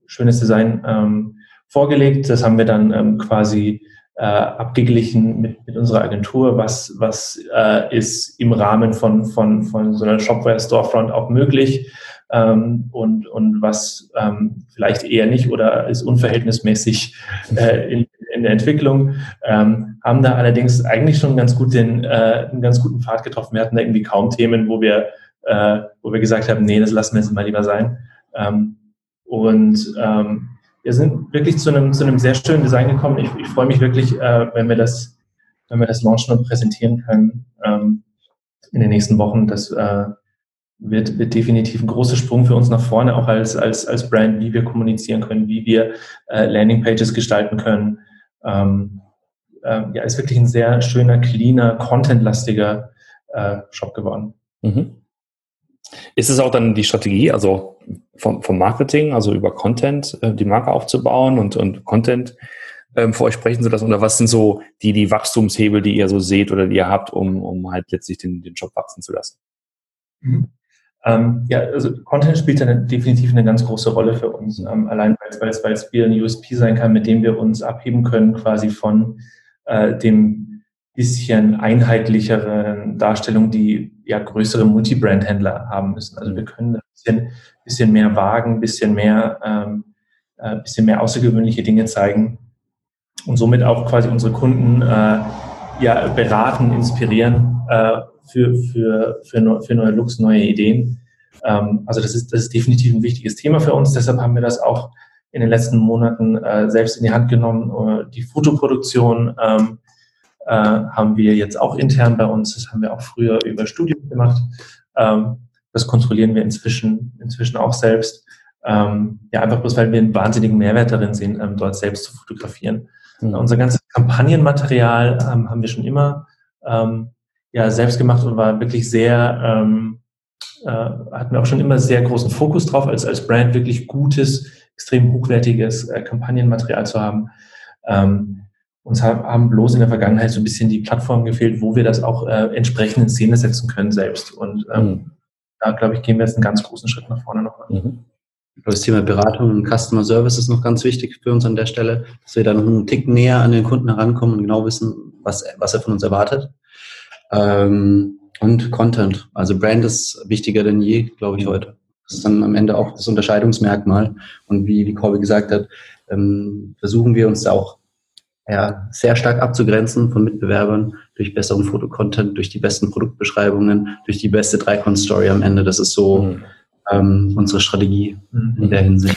schönes Design ähm, vorgelegt. Das haben wir dann ähm, quasi äh, abgeglichen mit, mit unserer Agentur, was, was äh, ist im Rahmen von, von, von so einer Shopware-Storefront auch möglich ähm, und, und was ähm, vielleicht eher nicht oder ist unverhältnismäßig äh, in, in der Entwicklung. Ähm, haben da allerdings eigentlich schon ganz gut den, äh, einen ganz guten Pfad getroffen. Wir hatten da irgendwie kaum Themen, wo wir, äh, wo wir gesagt haben, nee, das lassen wir jetzt mal lieber sein. Ähm, und ähm, wir sind wirklich zu einem, zu einem sehr schönen Design gekommen. Ich, ich freue mich wirklich, äh, wenn wir das, wenn wir das launchen und präsentieren können ähm, in den nächsten Wochen. Das äh, wird, wird definitiv ein großer Sprung für uns nach vorne, auch als, als, als Brand, wie wir kommunizieren können, wie wir äh, Landingpages gestalten können. Ähm, äh, ja, ist wirklich ein sehr schöner, cleaner, contentlastiger äh, Shop geworden. Mhm. Ist es auch dann die Strategie, also vom, vom Marketing, also über Content, äh, die Marke aufzubauen und, und Content ähm, für euch sprechen zu lassen? Oder was sind so die, die Wachstumshebel, die ihr so seht oder die ihr habt, um, um halt letztlich den, den Job wachsen zu lassen? Mhm. Ähm, ja, also Content spielt dann definitiv eine ganz große Rolle für uns. Ähm, allein weil es, weil es wieder ein USP sein kann, mit dem wir uns abheben können, quasi von äh, dem bisschen einheitlicheren Darstellung, die ja größere Multibrand-Händler haben müssen. Also wir können ein bisschen, bisschen mehr wagen, bisschen mehr, ähm, äh, bisschen mehr außergewöhnliche Dinge zeigen und somit auch quasi unsere Kunden äh, ja beraten, inspirieren äh, für, für, für, für neue Looks, neue Ideen. Ähm, also das ist, das ist definitiv ein wichtiges Thema für uns. Deshalb haben wir das auch in den letzten Monaten äh, selbst in die Hand genommen. Äh, die Fotoproduktion ähm, äh, haben wir jetzt auch intern bei uns. Das haben wir auch früher über Studium gemacht. Ähm, das kontrollieren wir inzwischen, inzwischen auch selbst. Ähm, ja, einfach bloß, weil wir einen wahnsinnigen Mehrwert darin sehen, ähm, dort selbst zu fotografieren. Mhm. Unser ganzes Kampagnenmaterial ähm, haben wir schon immer ähm, ja, selbst gemacht und war wirklich sehr, ähm, äh, hatten wir auch schon immer sehr großen Fokus drauf, als, als Brand wirklich gutes, extrem hochwertiges äh, Kampagnenmaterial zu haben. Ähm, uns haben bloß in der Vergangenheit so ein bisschen die Plattform gefehlt, wo wir das auch äh, entsprechend in Szene setzen können selbst. Und ähm, mhm. da, glaube ich, gehen wir jetzt einen ganz großen Schritt nach vorne noch. Mhm. Das Thema Beratung und Customer Service ist noch ganz wichtig für uns an der Stelle, dass wir da noch einen Tick näher an den Kunden herankommen und genau wissen, was, was er von uns erwartet. Ähm, und Content. Also Brand ist wichtiger denn je, glaube ich, heute. Das ist dann am Ende auch das Unterscheidungsmerkmal. Und wie, wie Corby gesagt hat, ähm, versuchen wir uns da auch ja, sehr stark abzugrenzen von Mitbewerbern durch besseren Fotocontent, durch die besten Produktbeschreibungen, durch die beste Dreikon-Story am Ende. Das ist so mhm. ähm, unsere Strategie mhm. in der Hinsicht.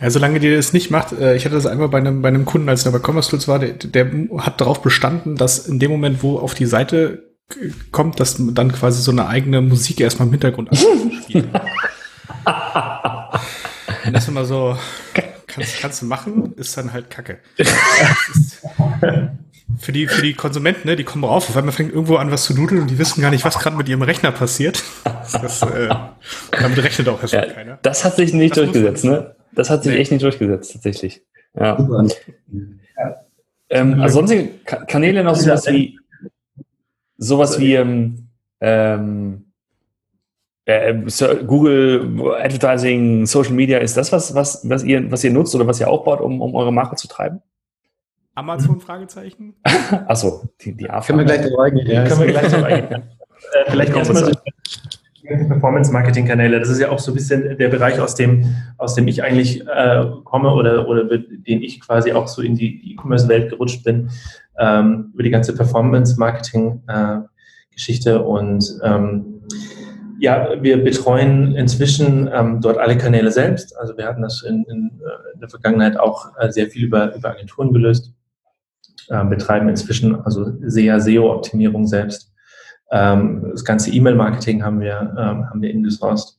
Ja, solange die das nicht macht, äh, ich hatte das einmal bei einem, bei einem Kunden, als er bei Commerce Tools war, der, der hat darauf bestanden, dass in dem Moment, wo auf die Seite kommt, dass dann quasi so eine eigene Musik erstmal im Hintergrund spielt. das ist immer so, kannst, kannst du machen, ist dann halt Kacke. für die, für die Konsumenten, ne, die kommen rauf, auf einmal fängt irgendwo an, was zu nudeln und die wissen gar nicht, was gerade mit ihrem Rechner passiert. Das, äh, damit rechnet auch erstmal ja, keiner. Das hat sich nicht das durchgesetzt, ne? Das hat sich nee. echt nicht durchgesetzt, tatsächlich. Ja. Ähm, also sonstige Kanäle noch sowas wie sowas wie ähm, ähm, äh, Google Advertising, Social Media, ist das was, was, was, ihr, was ihr nutzt oder was ihr aufbaut, um, um eure Marke zu treiben? Amazon Fragezeichen? Achso, die, die A Können wir gleich drauf eingehen. Ja, können wir gleich drauf eingehen. äh, vielleicht erstmal so Performance-Marketing-Kanäle. Das ist ja auch so ein bisschen der Bereich, aus dem, aus dem ich eigentlich äh, komme oder, oder den ich quasi auch so in die E-Commerce-Welt gerutscht bin, ähm, über die ganze Performance-Marketing-Geschichte. Äh, und ähm, ja, wir betreuen inzwischen ähm, dort alle Kanäle selbst. Also wir hatten das in, in, äh, in der Vergangenheit auch äh, sehr viel über, über Agenturen gelöst. Ähm, betreiben inzwischen also SEA, SEO-Optimierung selbst. Ähm, das ganze E-Mail-Marketing haben wir, ähm, haben wir ingesourced.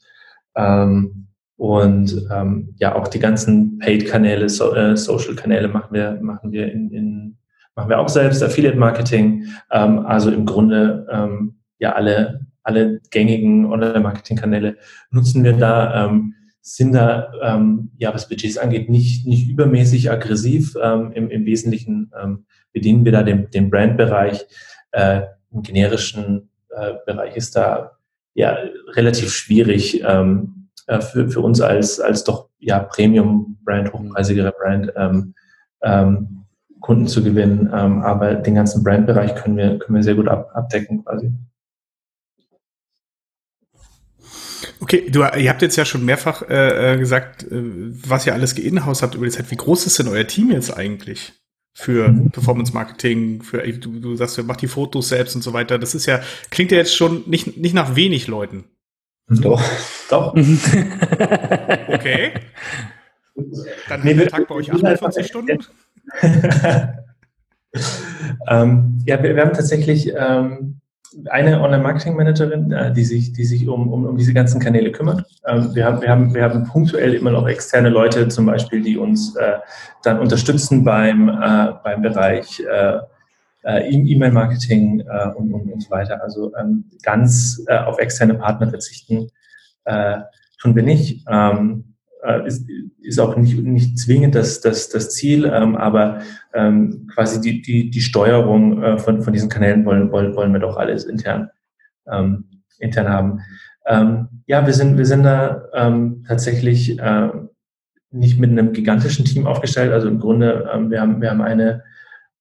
Ähm, und ähm, ja, auch die ganzen Paid-Kanäle, so, äh, Social-Kanäle machen wir, machen wir in, in machen wir auch selbst, Affiliate-Marketing. Ähm, also im Grunde ja alle, alle gängigen Online-Marketing-Kanäle nutzen wir da. Ähm, sind da, ähm, ja, was Budgets angeht, nicht, nicht übermäßig aggressiv. Ähm, im, Im Wesentlichen ähm, bedienen wir da den, den Brand-Bereich. Äh, im generischen äh, Bereich ist da ja relativ schwierig, ähm, äh, für, für uns als, als doch ja Premium-Brand, hochpreisigere Brand, ähm, ähm, Kunden zu gewinnen. Ähm, aber den ganzen Brandbereich können wir, können wir sehr gut ab, abdecken quasi. Okay, du, ihr habt jetzt ja schon mehrfach äh, äh gesagt, äh, was ihr alles in-house habt über die Zeit. Wie groß ist denn euer Team jetzt eigentlich für mhm. Performance Marketing? Für du, du sagst, ihr macht die Fotos selbst und so weiter. Das ist ja klingt ja jetzt schon nicht nicht nach wenig Leuten. Doch, doch. okay. Dann nee, der Tag bei euch 48 Stunden. ähm, ja, wir, wir, haben tatsächlich ähm, eine Online-Marketing-Managerin, äh, die sich, die sich um, um, um diese ganzen Kanäle kümmert. Ähm, wir, haben, wir, haben, wir haben punktuell immer noch externe Leute zum Beispiel, die uns äh, dann unterstützen beim, äh, beim Bereich äh, äh, E-Mail-Marketing äh, und, und, und so weiter. Also ähm, ganz auf externe Partner verzichten tun wir nicht. Ähm, äh, ist, ist auch nicht, nicht zwingend das, das, das Ziel, ähm, aber ähm, quasi die, die, die Steuerung äh, von, von diesen Kanälen wollen, wollen, wollen wir doch alles intern, ähm, intern haben. Ähm, ja, wir sind, wir sind da ähm, tatsächlich äh, nicht mit einem gigantischen Team aufgestellt. Also im Grunde, ähm, wir, haben, wir haben eine,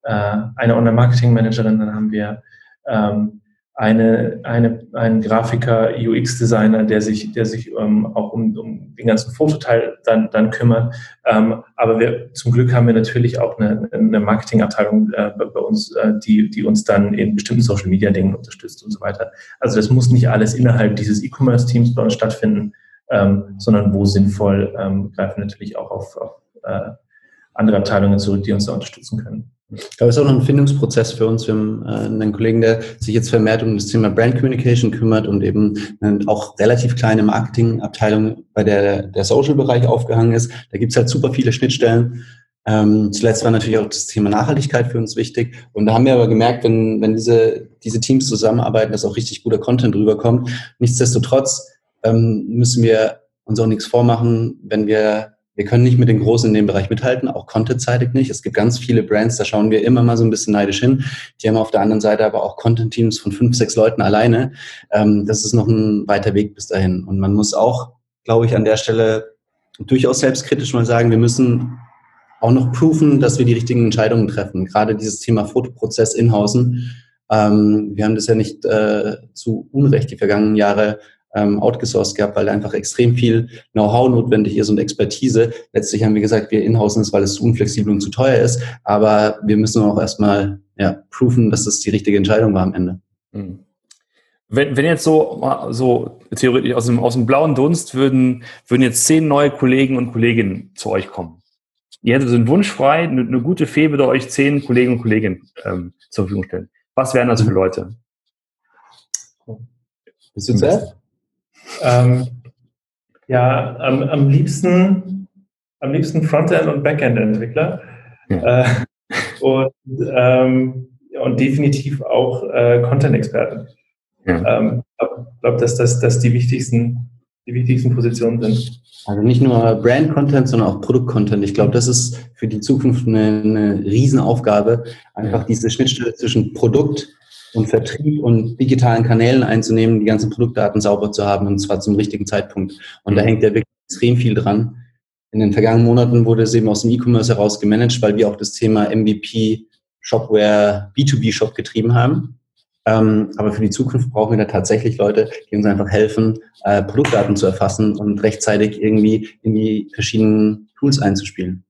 äh, eine Online-Marketing-Managerin, dann haben wir ähm, eine, eine, ein Grafiker, UX-Designer, der sich, der sich ähm, auch um, um den ganzen Fototeil dann, dann kümmert. Ähm, aber wir, zum Glück haben wir natürlich auch eine, eine Marketingabteilung äh, bei, uns, äh, die, die uns dann in bestimmten Social-Media-Dingen unterstützt und so weiter. Also das muss nicht alles innerhalb dieses E-Commerce-Teams bei uns stattfinden, ähm, sondern wo sinnvoll, ähm, greifen natürlich auch auf, auf äh, andere Abteilungen zurück, die uns da unterstützen können. Ich glaube, es ist auch noch ein Findungsprozess für uns. Wir haben äh, einen Kollegen, der sich jetzt vermehrt um das Thema Brand Communication kümmert und eben äh, auch relativ kleine Marketingabteilung bei der der Social-Bereich aufgehangen ist. Da gibt's halt super viele Schnittstellen. Ähm, zuletzt war natürlich auch das Thema Nachhaltigkeit für uns wichtig. Und da haben wir aber gemerkt, wenn, wenn diese, diese Teams zusammenarbeiten, dass auch richtig guter Content rüberkommt. Nichtsdestotrotz ähm, müssen wir uns auch nichts vormachen, wenn wir wir können nicht mit den Großen in dem Bereich mithalten, auch contentseitig nicht. Es gibt ganz viele Brands, da schauen wir immer mal so ein bisschen neidisch hin. Die haben auf der anderen Seite aber auch Content-Teams von fünf, sechs Leuten alleine. Ähm, das ist noch ein weiter Weg bis dahin. Und man muss auch, glaube ich, an der Stelle durchaus selbstkritisch mal sagen, wir müssen auch noch prüfen, dass wir die richtigen Entscheidungen treffen. Gerade dieses Thema Fotoprozess inhausen. Ähm, wir haben das ja nicht äh, zu Unrecht die vergangenen Jahre ähm, outgesourced gehabt, weil einfach extrem viel Know-how notwendig ist und Expertise. Letztlich haben wir gesagt, wir inhausen es, weil es zu unflexibel und zu teuer ist. Aber wir müssen auch erstmal ja, prüfen, dass das die richtige Entscheidung war am Ende. Mhm. Wenn, wenn jetzt so, so theoretisch aus dem, aus dem blauen Dunst würden, würden jetzt zehn neue Kollegen und Kolleginnen zu euch kommen. Ihr hättet so einen Wunsch frei, eine, eine gute Fee würde euch zehn Kollegen und Kolleginnen ähm, zur Verfügung stellen. Was wären das für mhm. Leute? Bist du zuerst? Ähm, ja, am, am liebsten, am liebsten Frontend- und Backend-Entwickler. Ja. Äh, und, ähm, und definitiv auch äh, Content-Experten. Ja. Ähm, ich glaube, dass das dass die, wichtigsten, die wichtigsten Positionen sind. Also nicht nur Brand-Content, sondern auch Produkt-Content. Ich glaube, das ist für die Zukunft eine, eine Riesenaufgabe, einfach ja. diese Schnittstelle zwischen Produkt und Vertrieb und digitalen Kanälen einzunehmen, die ganzen Produktdaten sauber zu haben und zwar zum richtigen Zeitpunkt. Und da mhm. hängt ja wirklich extrem viel dran. In den vergangenen Monaten wurde es eben aus dem E-Commerce heraus gemanagt, weil wir auch das Thema MVP, Shopware, B2B-Shop getrieben haben. Ähm, aber für die Zukunft brauchen wir da tatsächlich Leute, die uns einfach helfen, äh, Produktdaten zu erfassen und rechtzeitig irgendwie in die verschiedenen Tools einzuspielen.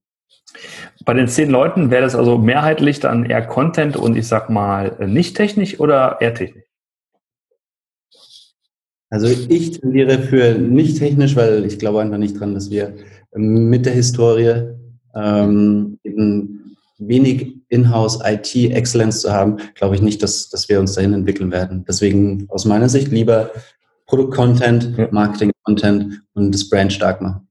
Bei den zehn Leuten wäre das also mehrheitlich dann eher Content und ich sag mal nicht technisch oder eher technisch? Also ich tendiere für nicht technisch, weil ich glaube einfach nicht dran, dass wir mit der Historie ähm, eben wenig Inhouse IT Excellence zu haben, glaube ich nicht, dass, dass wir uns dahin entwickeln werden. Deswegen aus meiner Sicht lieber Produkt-Content, Marketing-Content und das Brand stark machen.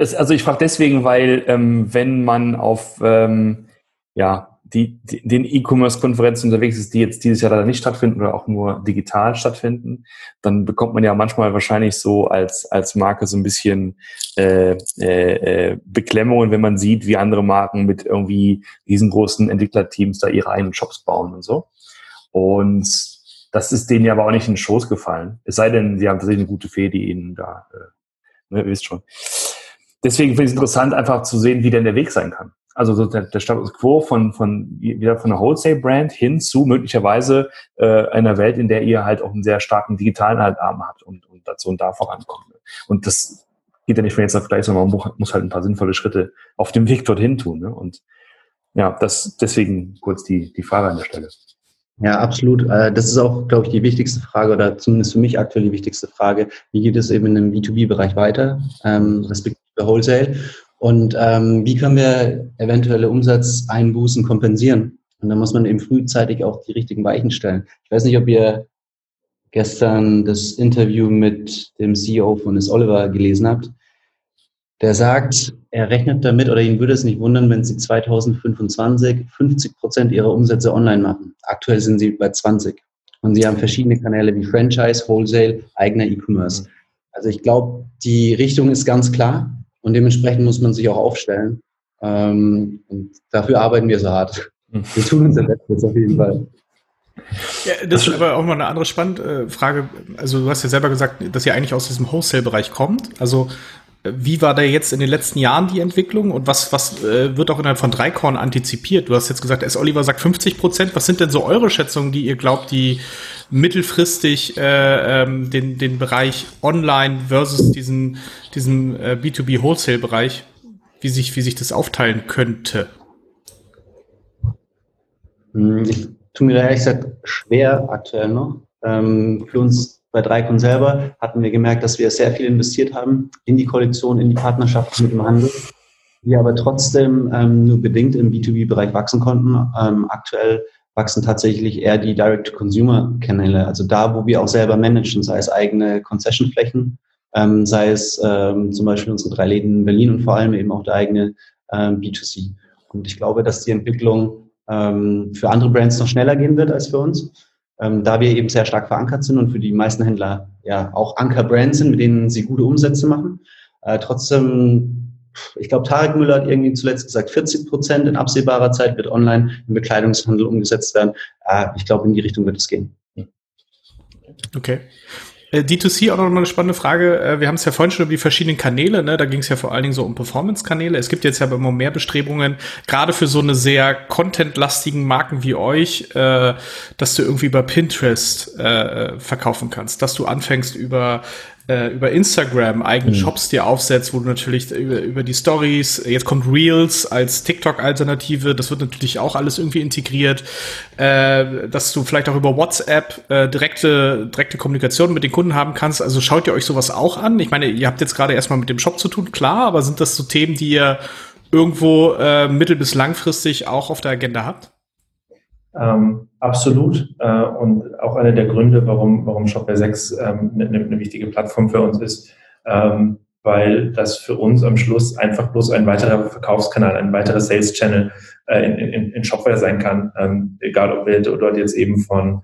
Das, also ich frage deswegen, weil ähm, wenn man auf ähm, ja, die, die, den E-Commerce-Konferenzen unterwegs ist, die jetzt dieses Jahr leider nicht stattfinden oder auch nur digital stattfinden, dann bekommt man ja manchmal wahrscheinlich so als, als Marke so ein bisschen äh, äh, äh Beklemmungen, wenn man sieht, wie andere Marken mit irgendwie riesengroßen Entwicklerteams da ihre eigenen Shops bauen und so. Und das ist denen ja aber auch nicht in den Schoß gefallen. Es sei denn, sie haben tatsächlich eine gute Fee, die ihnen da, äh, ne, ihr wisst schon. Deswegen finde ich es interessant, einfach zu sehen, wie denn der Weg sein kann. Also so der, der Status quo von, von, wieder von einer Wholesale-Brand hin zu möglicherweise äh, einer Welt, in der ihr halt auch einen sehr starken digitalen halt Arm habt und, und dazu und da vorankommt. Und das geht ja nicht von jetzt auf gleich, sondern man muss halt ein paar sinnvolle Schritte auf dem Weg dorthin tun. Ne? Und ja, das deswegen kurz die, die Frage an der Stelle. Ja, absolut. Äh, das ist auch, glaube ich, die wichtigste Frage oder zumindest für mich aktuell die wichtigste Frage. Wie geht es eben in dem B2B-Bereich weiter, ähm, respektive Wholesale? Und ähm, wie können wir eventuelle Umsatzeinbußen kompensieren? Und da muss man eben frühzeitig auch die richtigen Weichen stellen. Ich weiß nicht, ob ihr gestern das Interview mit dem CEO von Is Oliver gelesen habt der sagt, er rechnet damit oder ihn würde es nicht wundern, wenn sie 2025 50 Prozent ihrer Umsätze online machen. Aktuell sind sie bei 20. Und sie haben verschiedene Kanäle wie Franchise, Wholesale, eigener E-Commerce. Also ich glaube, die Richtung ist ganz klar und dementsprechend muss man sich auch aufstellen. Ähm, und dafür arbeiten wir so hart. Wir tun unser Bestes auf jeden Fall. Ja, das ist aber auch mal eine andere spannende äh, Frage. Also du hast ja selber gesagt, dass ihr eigentlich aus diesem Wholesale-Bereich kommt. Also wie war da jetzt in den letzten Jahren die Entwicklung und was, was äh, wird auch innerhalb von Dreikorn antizipiert? Du hast jetzt gesagt, S. Oliver sagt 50 Prozent. Was sind denn so eure Schätzungen, die ihr glaubt, die mittelfristig äh, ähm, den, den Bereich Online versus diesen, diesen äh, B2B Wholesale-Bereich, wie sich, wie sich das aufteilen könnte? Hm, ich tue mir da ehrlich gesagt schwer aktuell noch. Ähm, für uns bei Dreikon selber hatten wir gemerkt, dass wir sehr viel investiert haben in die Kollektion, in die Partnerschaft mit dem Handel, wir aber trotzdem ähm, nur bedingt im B2B-Bereich wachsen konnten. Ähm, aktuell wachsen tatsächlich eher die Direct-to-Consumer-Kanäle, also da, wo wir auch selber managen, sei es eigene Concession-Flächen, ähm, sei es ähm, zum Beispiel unsere drei Läden in Berlin und vor allem eben auch der eigene ähm, B2C. Und ich glaube, dass die Entwicklung ähm, für andere Brands noch schneller gehen wird als für uns ähm, da wir eben sehr stark verankert sind und für die meisten Händler ja auch Anker-Brands sind, mit denen sie gute Umsätze machen. Äh, trotzdem, ich glaube, Tarek Müller hat irgendwie zuletzt gesagt, 40 Prozent in absehbarer Zeit wird online im Bekleidungshandel umgesetzt werden. Äh, ich glaube, in die Richtung wird es gehen. Okay. Äh, D2C auch noch mal eine spannende Frage. Äh, wir haben es ja vorhin schon über die verschiedenen Kanäle, ne? da ging es ja vor allen Dingen so um Performance-Kanäle. Es gibt jetzt ja immer mehr Bestrebungen, gerade für so eine sehr contentlastigen Marken wie euch, äh, dass du irgendwie über Pinterest äh, verkaufen kannst, dass du anfängst über über Instagram eigene mhm. Shops dir aufsetzt, wo du natürlich über, über die Stories, jetzt kommt Reels als TikTok-Alternative, das wird natürlich auch alles irgendwie integriert, äh, dass du vielleicht auch über WhatsApp äh, direkte, direkte Kommunikation mit den Kunden haben kannst. Also schaut ihr euch sowas auch an? Ich meine, ihr habt jetzt gerade erstmal mit dem Shop zu tun, klar, aber sind das so Themen, die ihr irgendwo äh, mittel- bis langfristig auch auf der Agenda habt? Ähm, absolut. Äh, und auch einer der Gründe, warum, warum Shopware 6 ähm, eine, eine, wichtige Plattform für uns ist, ähm, weil das für uns am Schluss einfach bloß ein weiterer Verkaufskanal, ein weiterer Sales Channel äh, in, in, in Shopware sein kann. Ähm, egal, ob wir dort jetzt eben von,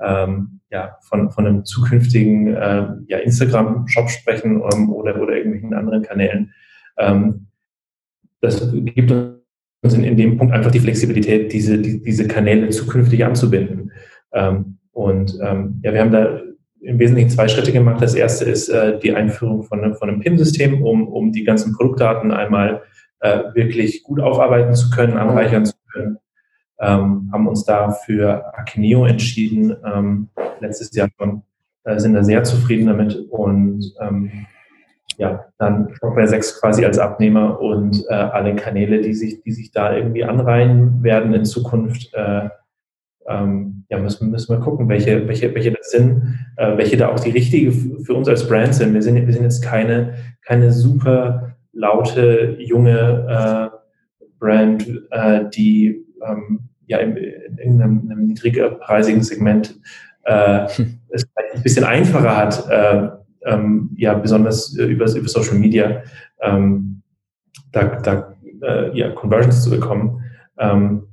ähm, ja, von, von einem zukünftigen äh, ja, Instagram-Shop sprechen ähm, oder, oder irgendwelchen anderen Kanälen. Ähm, das gibt uns uns in, dem Punkt einfach die Flexibilität, diese, die, diese Kanäle zukünftig anzubinden. Ähm, und ähm, ja, wir haben da im Wesentlichen zwei Schritte gemacht. Das erste ist äh, die Einführung von, von einem PIM-System, um, um die ganzen Produktdaten einmal äh, wirklich gut aufarbeiten zu können, anreichern zu können. Ähm, haben uns da für Akineo entschieden, ähm, letztes Jahr schon, äh, sind da sehr zufrieden damit und ähm, ja, dann Shopware 6 quasi als Abnehmer und äh, alle Kanäle, die sich, die sich da irgendwie anreihen werden in Zukunft, äh, ähm, ja, müssen, müssen wir gucken, welche, welche, welche das sind, äh, welche da auch die richtige für uns als Brand sind. Wir sind, wir sind jetzt keine, keine super laute, junge äh, Brand, äh, die ähm, ja in, in einem, einem niedrigerpreisigen Segment äh, hm. es ein bisschen einfacher hat, äh, ähm, ja besonders äh, über, über Social Media ähm, da, da äh, ja, Conversions zu bekommen. Ähm,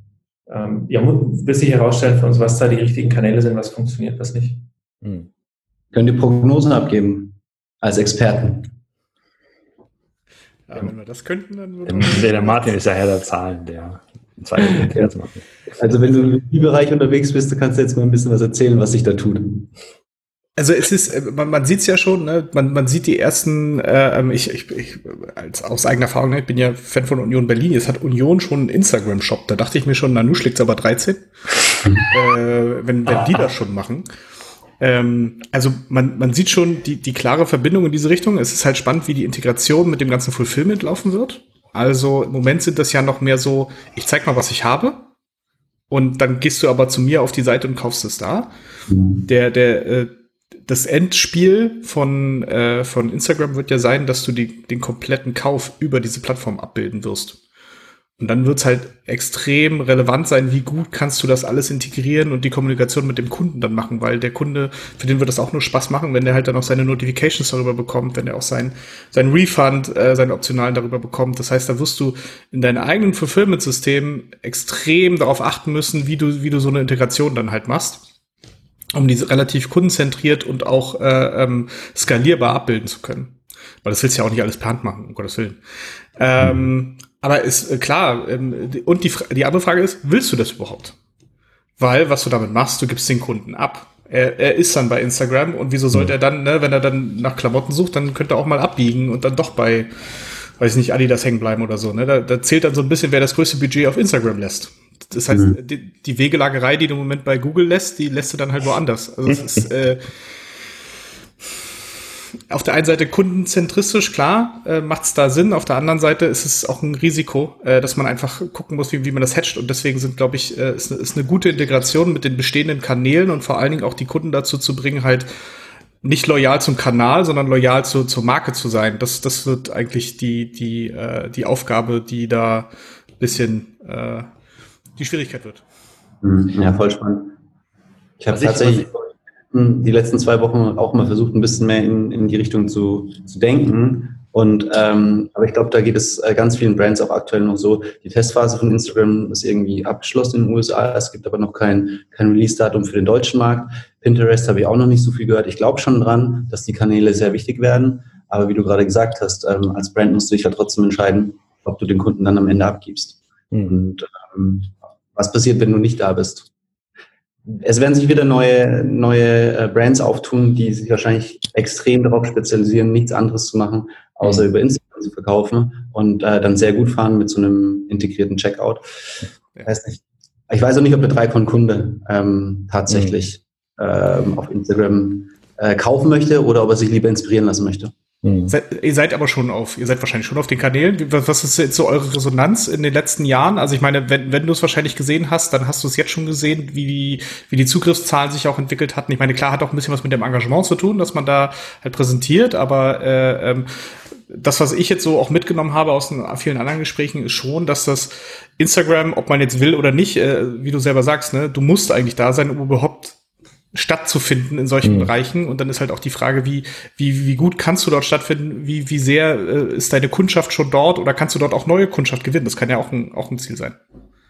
ähm, ja, wird sich herausstellen für uns, was da die richtigen Kanäle sind, was funktioniert, was nicht. Hm. Können die Prognosen abgeben als Experten? Ja, wenn wir das könnten, dann würde Der, der Martin ist ja Herr der Zahlen, der Also wenn du im Bereich unterwegs bist, du kannst jetzt mal ein bisschen was erzählen, was sich da tut. Also es ist, äh, man, man sieht es ja schon, ne? man, man sieht die ersten, äh, ähm, ich, ich, ich als aus eigener Erfahrung, ne? ich bin ja Fan von Union Berlin, jetzt hat Union schon einen Instagram-Shop, da dachte ich mir schon, Nanu schlägt aber 13, äh, wenn, wenn die das schon machen. Ähm, also man, man sieht schon die, die klare Verbindung in diese Richtung. Es ist halt spannend, wie die Integration mit dem ganzen Fulfillment laufen wird. Also im Moment sind das ja noch mehr so, ich zeig mal, was ich habe. Und dann gehst du aber zu mir auf die Seite und kaufst es da. Mhm. Der, der, äh, das Endspiel von, äh, von Instagram wird ja sein, dass du die, den kompletten Kauf über diese Plattform abbilden wirst. Und dann wird es halt extrem relevant sein, wie gut kannst du das alles integrieren und die Kommunikation mit dem Kunden dann machen, weil der Kunde, für den wird das auch nur Spaß machen, wenn der halt dann auch seine Notifications darüber bekommt, wenn er auch sein, sein Refund, äh, seine Optionalen darüber bekommt. Das heißt, da wirst du in deinem eigenen Fulfillment-System extrem darauf achten müssen, wie du, wie du so eine Integration dann halt machst um diese relativ kundenzentriert und auch äh, ähm, skalierbar abbilden zu können. Weil das willst du ja auch nicht alles per Hand machen, um Gottes Willen. Ähm, aber ist äh, klar, ähm, und die, die andere Frage ist, willst du das überhaupt? Weil, was du damit machst, du gibst den Kunden ab. Er, er ist dann bei Instagram und wieso sollte er dann, ne, wenn er dann nach Klamotten sucht, dann könnte er auch mal abbiegen und dann doch bei, weiß nicht, Adidas hängen bleiben oder so. Ne? Da, da zählt dann so ein bisschen, wer das größte Budget auf Instagram lässt. Das heißt, mhm. die, die Wegelagerei, die du im Moment bei Google lässt, die lässt du dann halt woanders. Also es ist, äh, auf der einen Seite kundenzentristisch, klar, äh, macht es da Sinn. Auf der anderen Seite ist es auch ein Risiko, äh, dass man einfach gucken muss, wie, wie man das hatcht. Und deswegen sind, glaube ich, äh, ist, ist eine gute Integration mit den bestehenden Kanälen und vor allen Dingen auch die Kunden dazu zu bringen, halt nicht loyal zum Kanal, sondern loyal zu, zur Marke zu sein. Das, das wird eigentlich die, die, äh, die Aufgabe, die da bisschen äh, die Schwierigkeit wird. Mhm. Ja, voll spannend. Ich habe tatsächlich die letzten zwei Wochen auch mal versucht, ein bisschen mehr in, in die Richtung zu, zu denken. Und ähm, aber ich glaube, da geht es äh, ganz vielen Brands auch aktuell noch so. Die Testphase von Instagram ist irgendwie abgeschlossen in den USA. Es gibt aber noch kein, kein Release-Datum für den deutschen Markt. Pinterest habe ich auch noch nicht so viel gehört. Ich glaube schon dran, dass die Kanäle sehr wichtig werden. Aber wie du gerade gesagt hast, ähm, als Brand musst du dich ja trotzdem entscheiden, ob du den Kunden dann am Ende abgibst. Mhm. Und ähm, was passiert, wenn du nicht da bist? es werden sich wieder neue, neue äh, Brands auftun, die sich wahrscheinlich extrem darauf spezialisieren, nichts anderes zu machen, außer mhm. über Instagram zu verkaufen und äh, dann sehr gut fahren mit so einem integrierten Checkout. Ich weiß nicht. Ich weiß auch nicht, ob der Dreikon-Kunde ähm, tatsächlich mhm. ähm, auf Instagram äh, kaufen möchte oder ob er sich lieber inspirieren lassen möchte. Mhm. Ihr seid aber schon auf, ihr seid wahrscheinlich schon auf den Kanälen. Was ist jetzt so eure Resonanz in den letzten Jahren? Also ich meine, wenn, wenn du es wahrscheinlich gesehen hast, dann hast du es jetzt schon gesehen, wie die, wie die Zugriffszahlen sich auch entwickelt hatten. Ich meine, klar hat auch ein bisschen was mit dem Engagement zu tun, dass man da halt präsentiert, aber äh, ähm, das, was ich jetzt so auch mitgenommen habe aus vielen anderen Gesprächen, ist schon, dass das Instagram, ob man jetzt will oder nicht, äh, wie du selber sagst, ne, du musst eigentlich da sein, um überhaupt stattzufinden in solchen mhm. Bereichen. Und dann ist halt auch die Frage, wie, wie, wie gut kannst du dort stattfinden? Wie, wie sehr äh, ist deine Kundschaft schon dort oder kannst du dort auch neue Kundschaft gewinnen? Das kann ja auch ein, auch ein Ziel sein.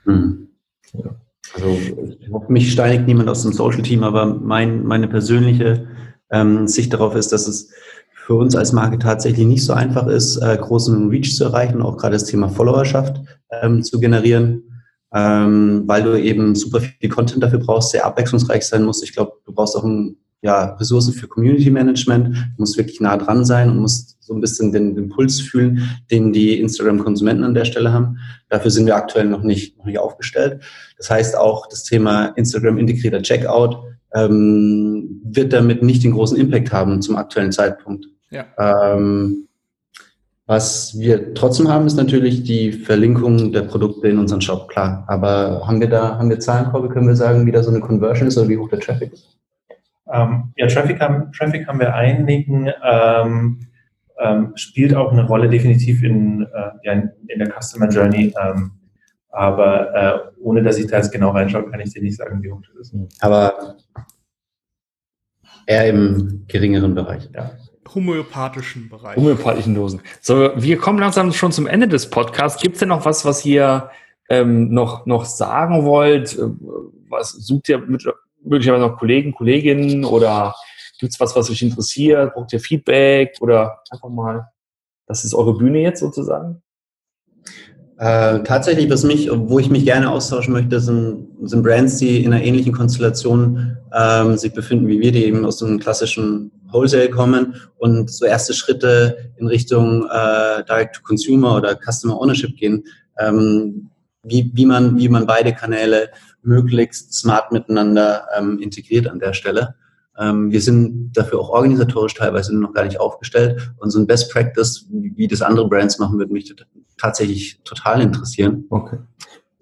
Mhm. Ja. Also ich hoffe, mich steinigt niemand aus dem Social-Team, aber mein, meine persönliche ähm, Sicht darauf ist, dass es für uns als Marke tatsächlich nicht so einfach ist, äh, großen Reach zu erreichen, auch gerade das Thema Followerschaft ähm, zu generieren ähm, weil du eben super viel Content dafür brauchst, sehr abwechslungsreich sein muss. Ich glaube, du brauchst auch ein, ja, Ressourcen für Community Management, du musst wirklich nah dran sein und musst so ein bisschen den, den Puls fühlen, den die Instagram-Konsumenten an der Stelle haben. Dafür sind wir aktuell noch nicht, noch nicht aufgestellt. Das heißt auch, das Thema Instagram-integrierter Checkout ähm, wird damit nicht den großen Impact haben zum aktuellen Zeitpunkt. Ja. Ähm, was wir trotzdem haben, ist natürlich die Verlinkung der Produkte in unseren Shop, klar. Aber haben wir da, haben wir Zahlenkorbe, können wir sagen, wie da so eine Conversion ist oder wie hoch der Traffic ist? Ähm, ja, Traffic haben, Traffic haben wir einigen, ähm, ähm, spielt auch eine Rolle definitiv in, äh, ja, in, in, der Customer Journey. Ähm, aber äh, ohne dass ich da jetzt genau reinschaue, kann ich dir nicht sagen, wie hoch das ist. Aber eher im geringeren Bereich. Ja homöopathischen Bereich. Homöopathischen Dosen. So, wir kommen langsam schon zum Ende des Podcasts. Gibt es denn noch was, was ihr ähm, noch, noch sagen wollt? Äh, was sucht ihr mit, möglicherweise noch Kollegen, Kolleginnen oder gibt es was, was euch interessiert? Braucht ihr Feedback oder einfach mal, das ist eure Bühne jetzt sozusagen? Äh, tatsächlich, was mich, wo ich mich gerne austauschen möchte, sind, sind Brands, die in einer ähnlichen Konstellation ähm, sich befinden wie wir, die eben aus einem klassischen Wholesale kommen und so erste Schritte in Richtung äh, Direct-to-Consumer oder Customer Ownership gehen, ähm, wie, wie, man, wie man beide Kanäle möglichst smart miteinander ähm, integriert an der Stelle. Ähm, wir sind dafür auch organisatorisch teilweise noch gar nicht aufgestellt und so ein Best Practice, wie das andere Brands machen, würde mich tatsächlich total interessieren. Okay.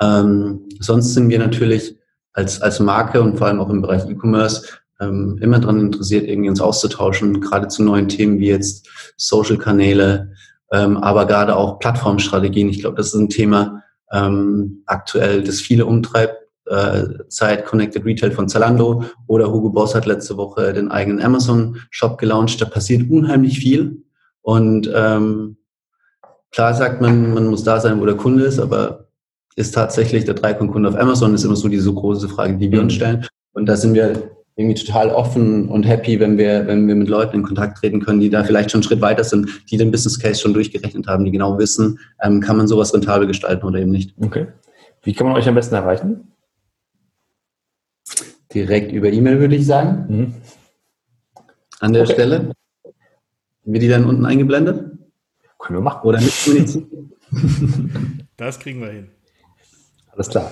Ähm, sonst sind wir natürlich als, als Marke und vor allem auch im Bereich E-Commerce ähm, immer daran interessiert, irgendwie uns auszutauschen, gerade zu neuen Themen wie jetzt Social-Kanäle, ähm, aber gerade auch Plattformstrategien. Ich glaube, das ist ein Thema ähm, aktuell, das viele umtreibt. Äh, seit Connected Retail von Zalando oder Hugo Boss hat letzte Woche den eigenen Amazon-Shop gelauncht. Da passiert unheimlich viel. Und ähm, klar sagt man, man muss da sein, wo der Kunde ist, aber ist tatsächlich der Dreikon-Kunde auf Amazon, ist immer so diese große Frage, die wir uns mhm. stellen. Und da sind wir irgendwie total offen und happy, wenn wir, wenn wir mit Leuten in Kontakt treten können, die da vielleicht schon einen Schritt weiter sind, die den Business Case schon durchgerechnet haben, die genau wissen, ähm, kann man sowas rentabel gestalten oder eben nicht. Okay. Wie kann man euch am besten erreichen? Direkt über E-Mail würde ich sagen. Mhm. An der okay. Stelle. Wird die dann unten eingeblendet? Können wir machen. Oder mit Das kriegen wir hin. Alles klar.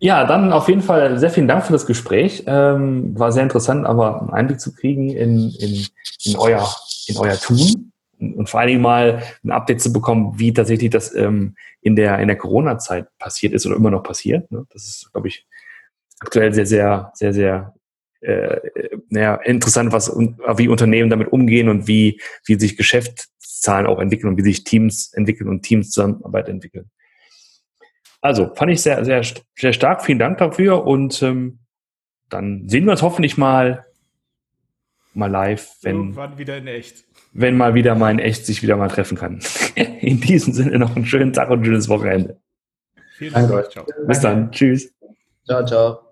Ja, dann auf jeden Fall sehr vielen Dank für das Gespräch. Ähm, war sehr interessant, aber einen Einblick zu kriegen in, in, in, euer, in euer Tun und, und vor allen Dingen mal ein Update zu bekommen, wie tatsächlich das ähm, in der, in der Corona-Zeit passiert ist oder immer noch passiert. Ne? Das ist, glaube ich, aktuell sehr, sehr, sehr, sehr äh, naja, interessant, was wie Unternehmen damit umgehen und wie, wie sich Geschäftszahlen auch entwickeln und wie sich Teams entwickeln und Teams Zusammenarbeit entwickeln. Also fand ich sehr, sehr, sehr stark. Vielen Dank dafür und ähm, dann sehen wir uns hoffentlich mal mal live, wenn irgendwann wieder in echt. Wenn mal wieder mal in echt sich wieder mal treffen kann. in diesem Sinne noch einen schönen Tag und ein schönes Wochenende. Vielen Dank. Ciao. Bis dann. Tschüss. Ciao, ciao.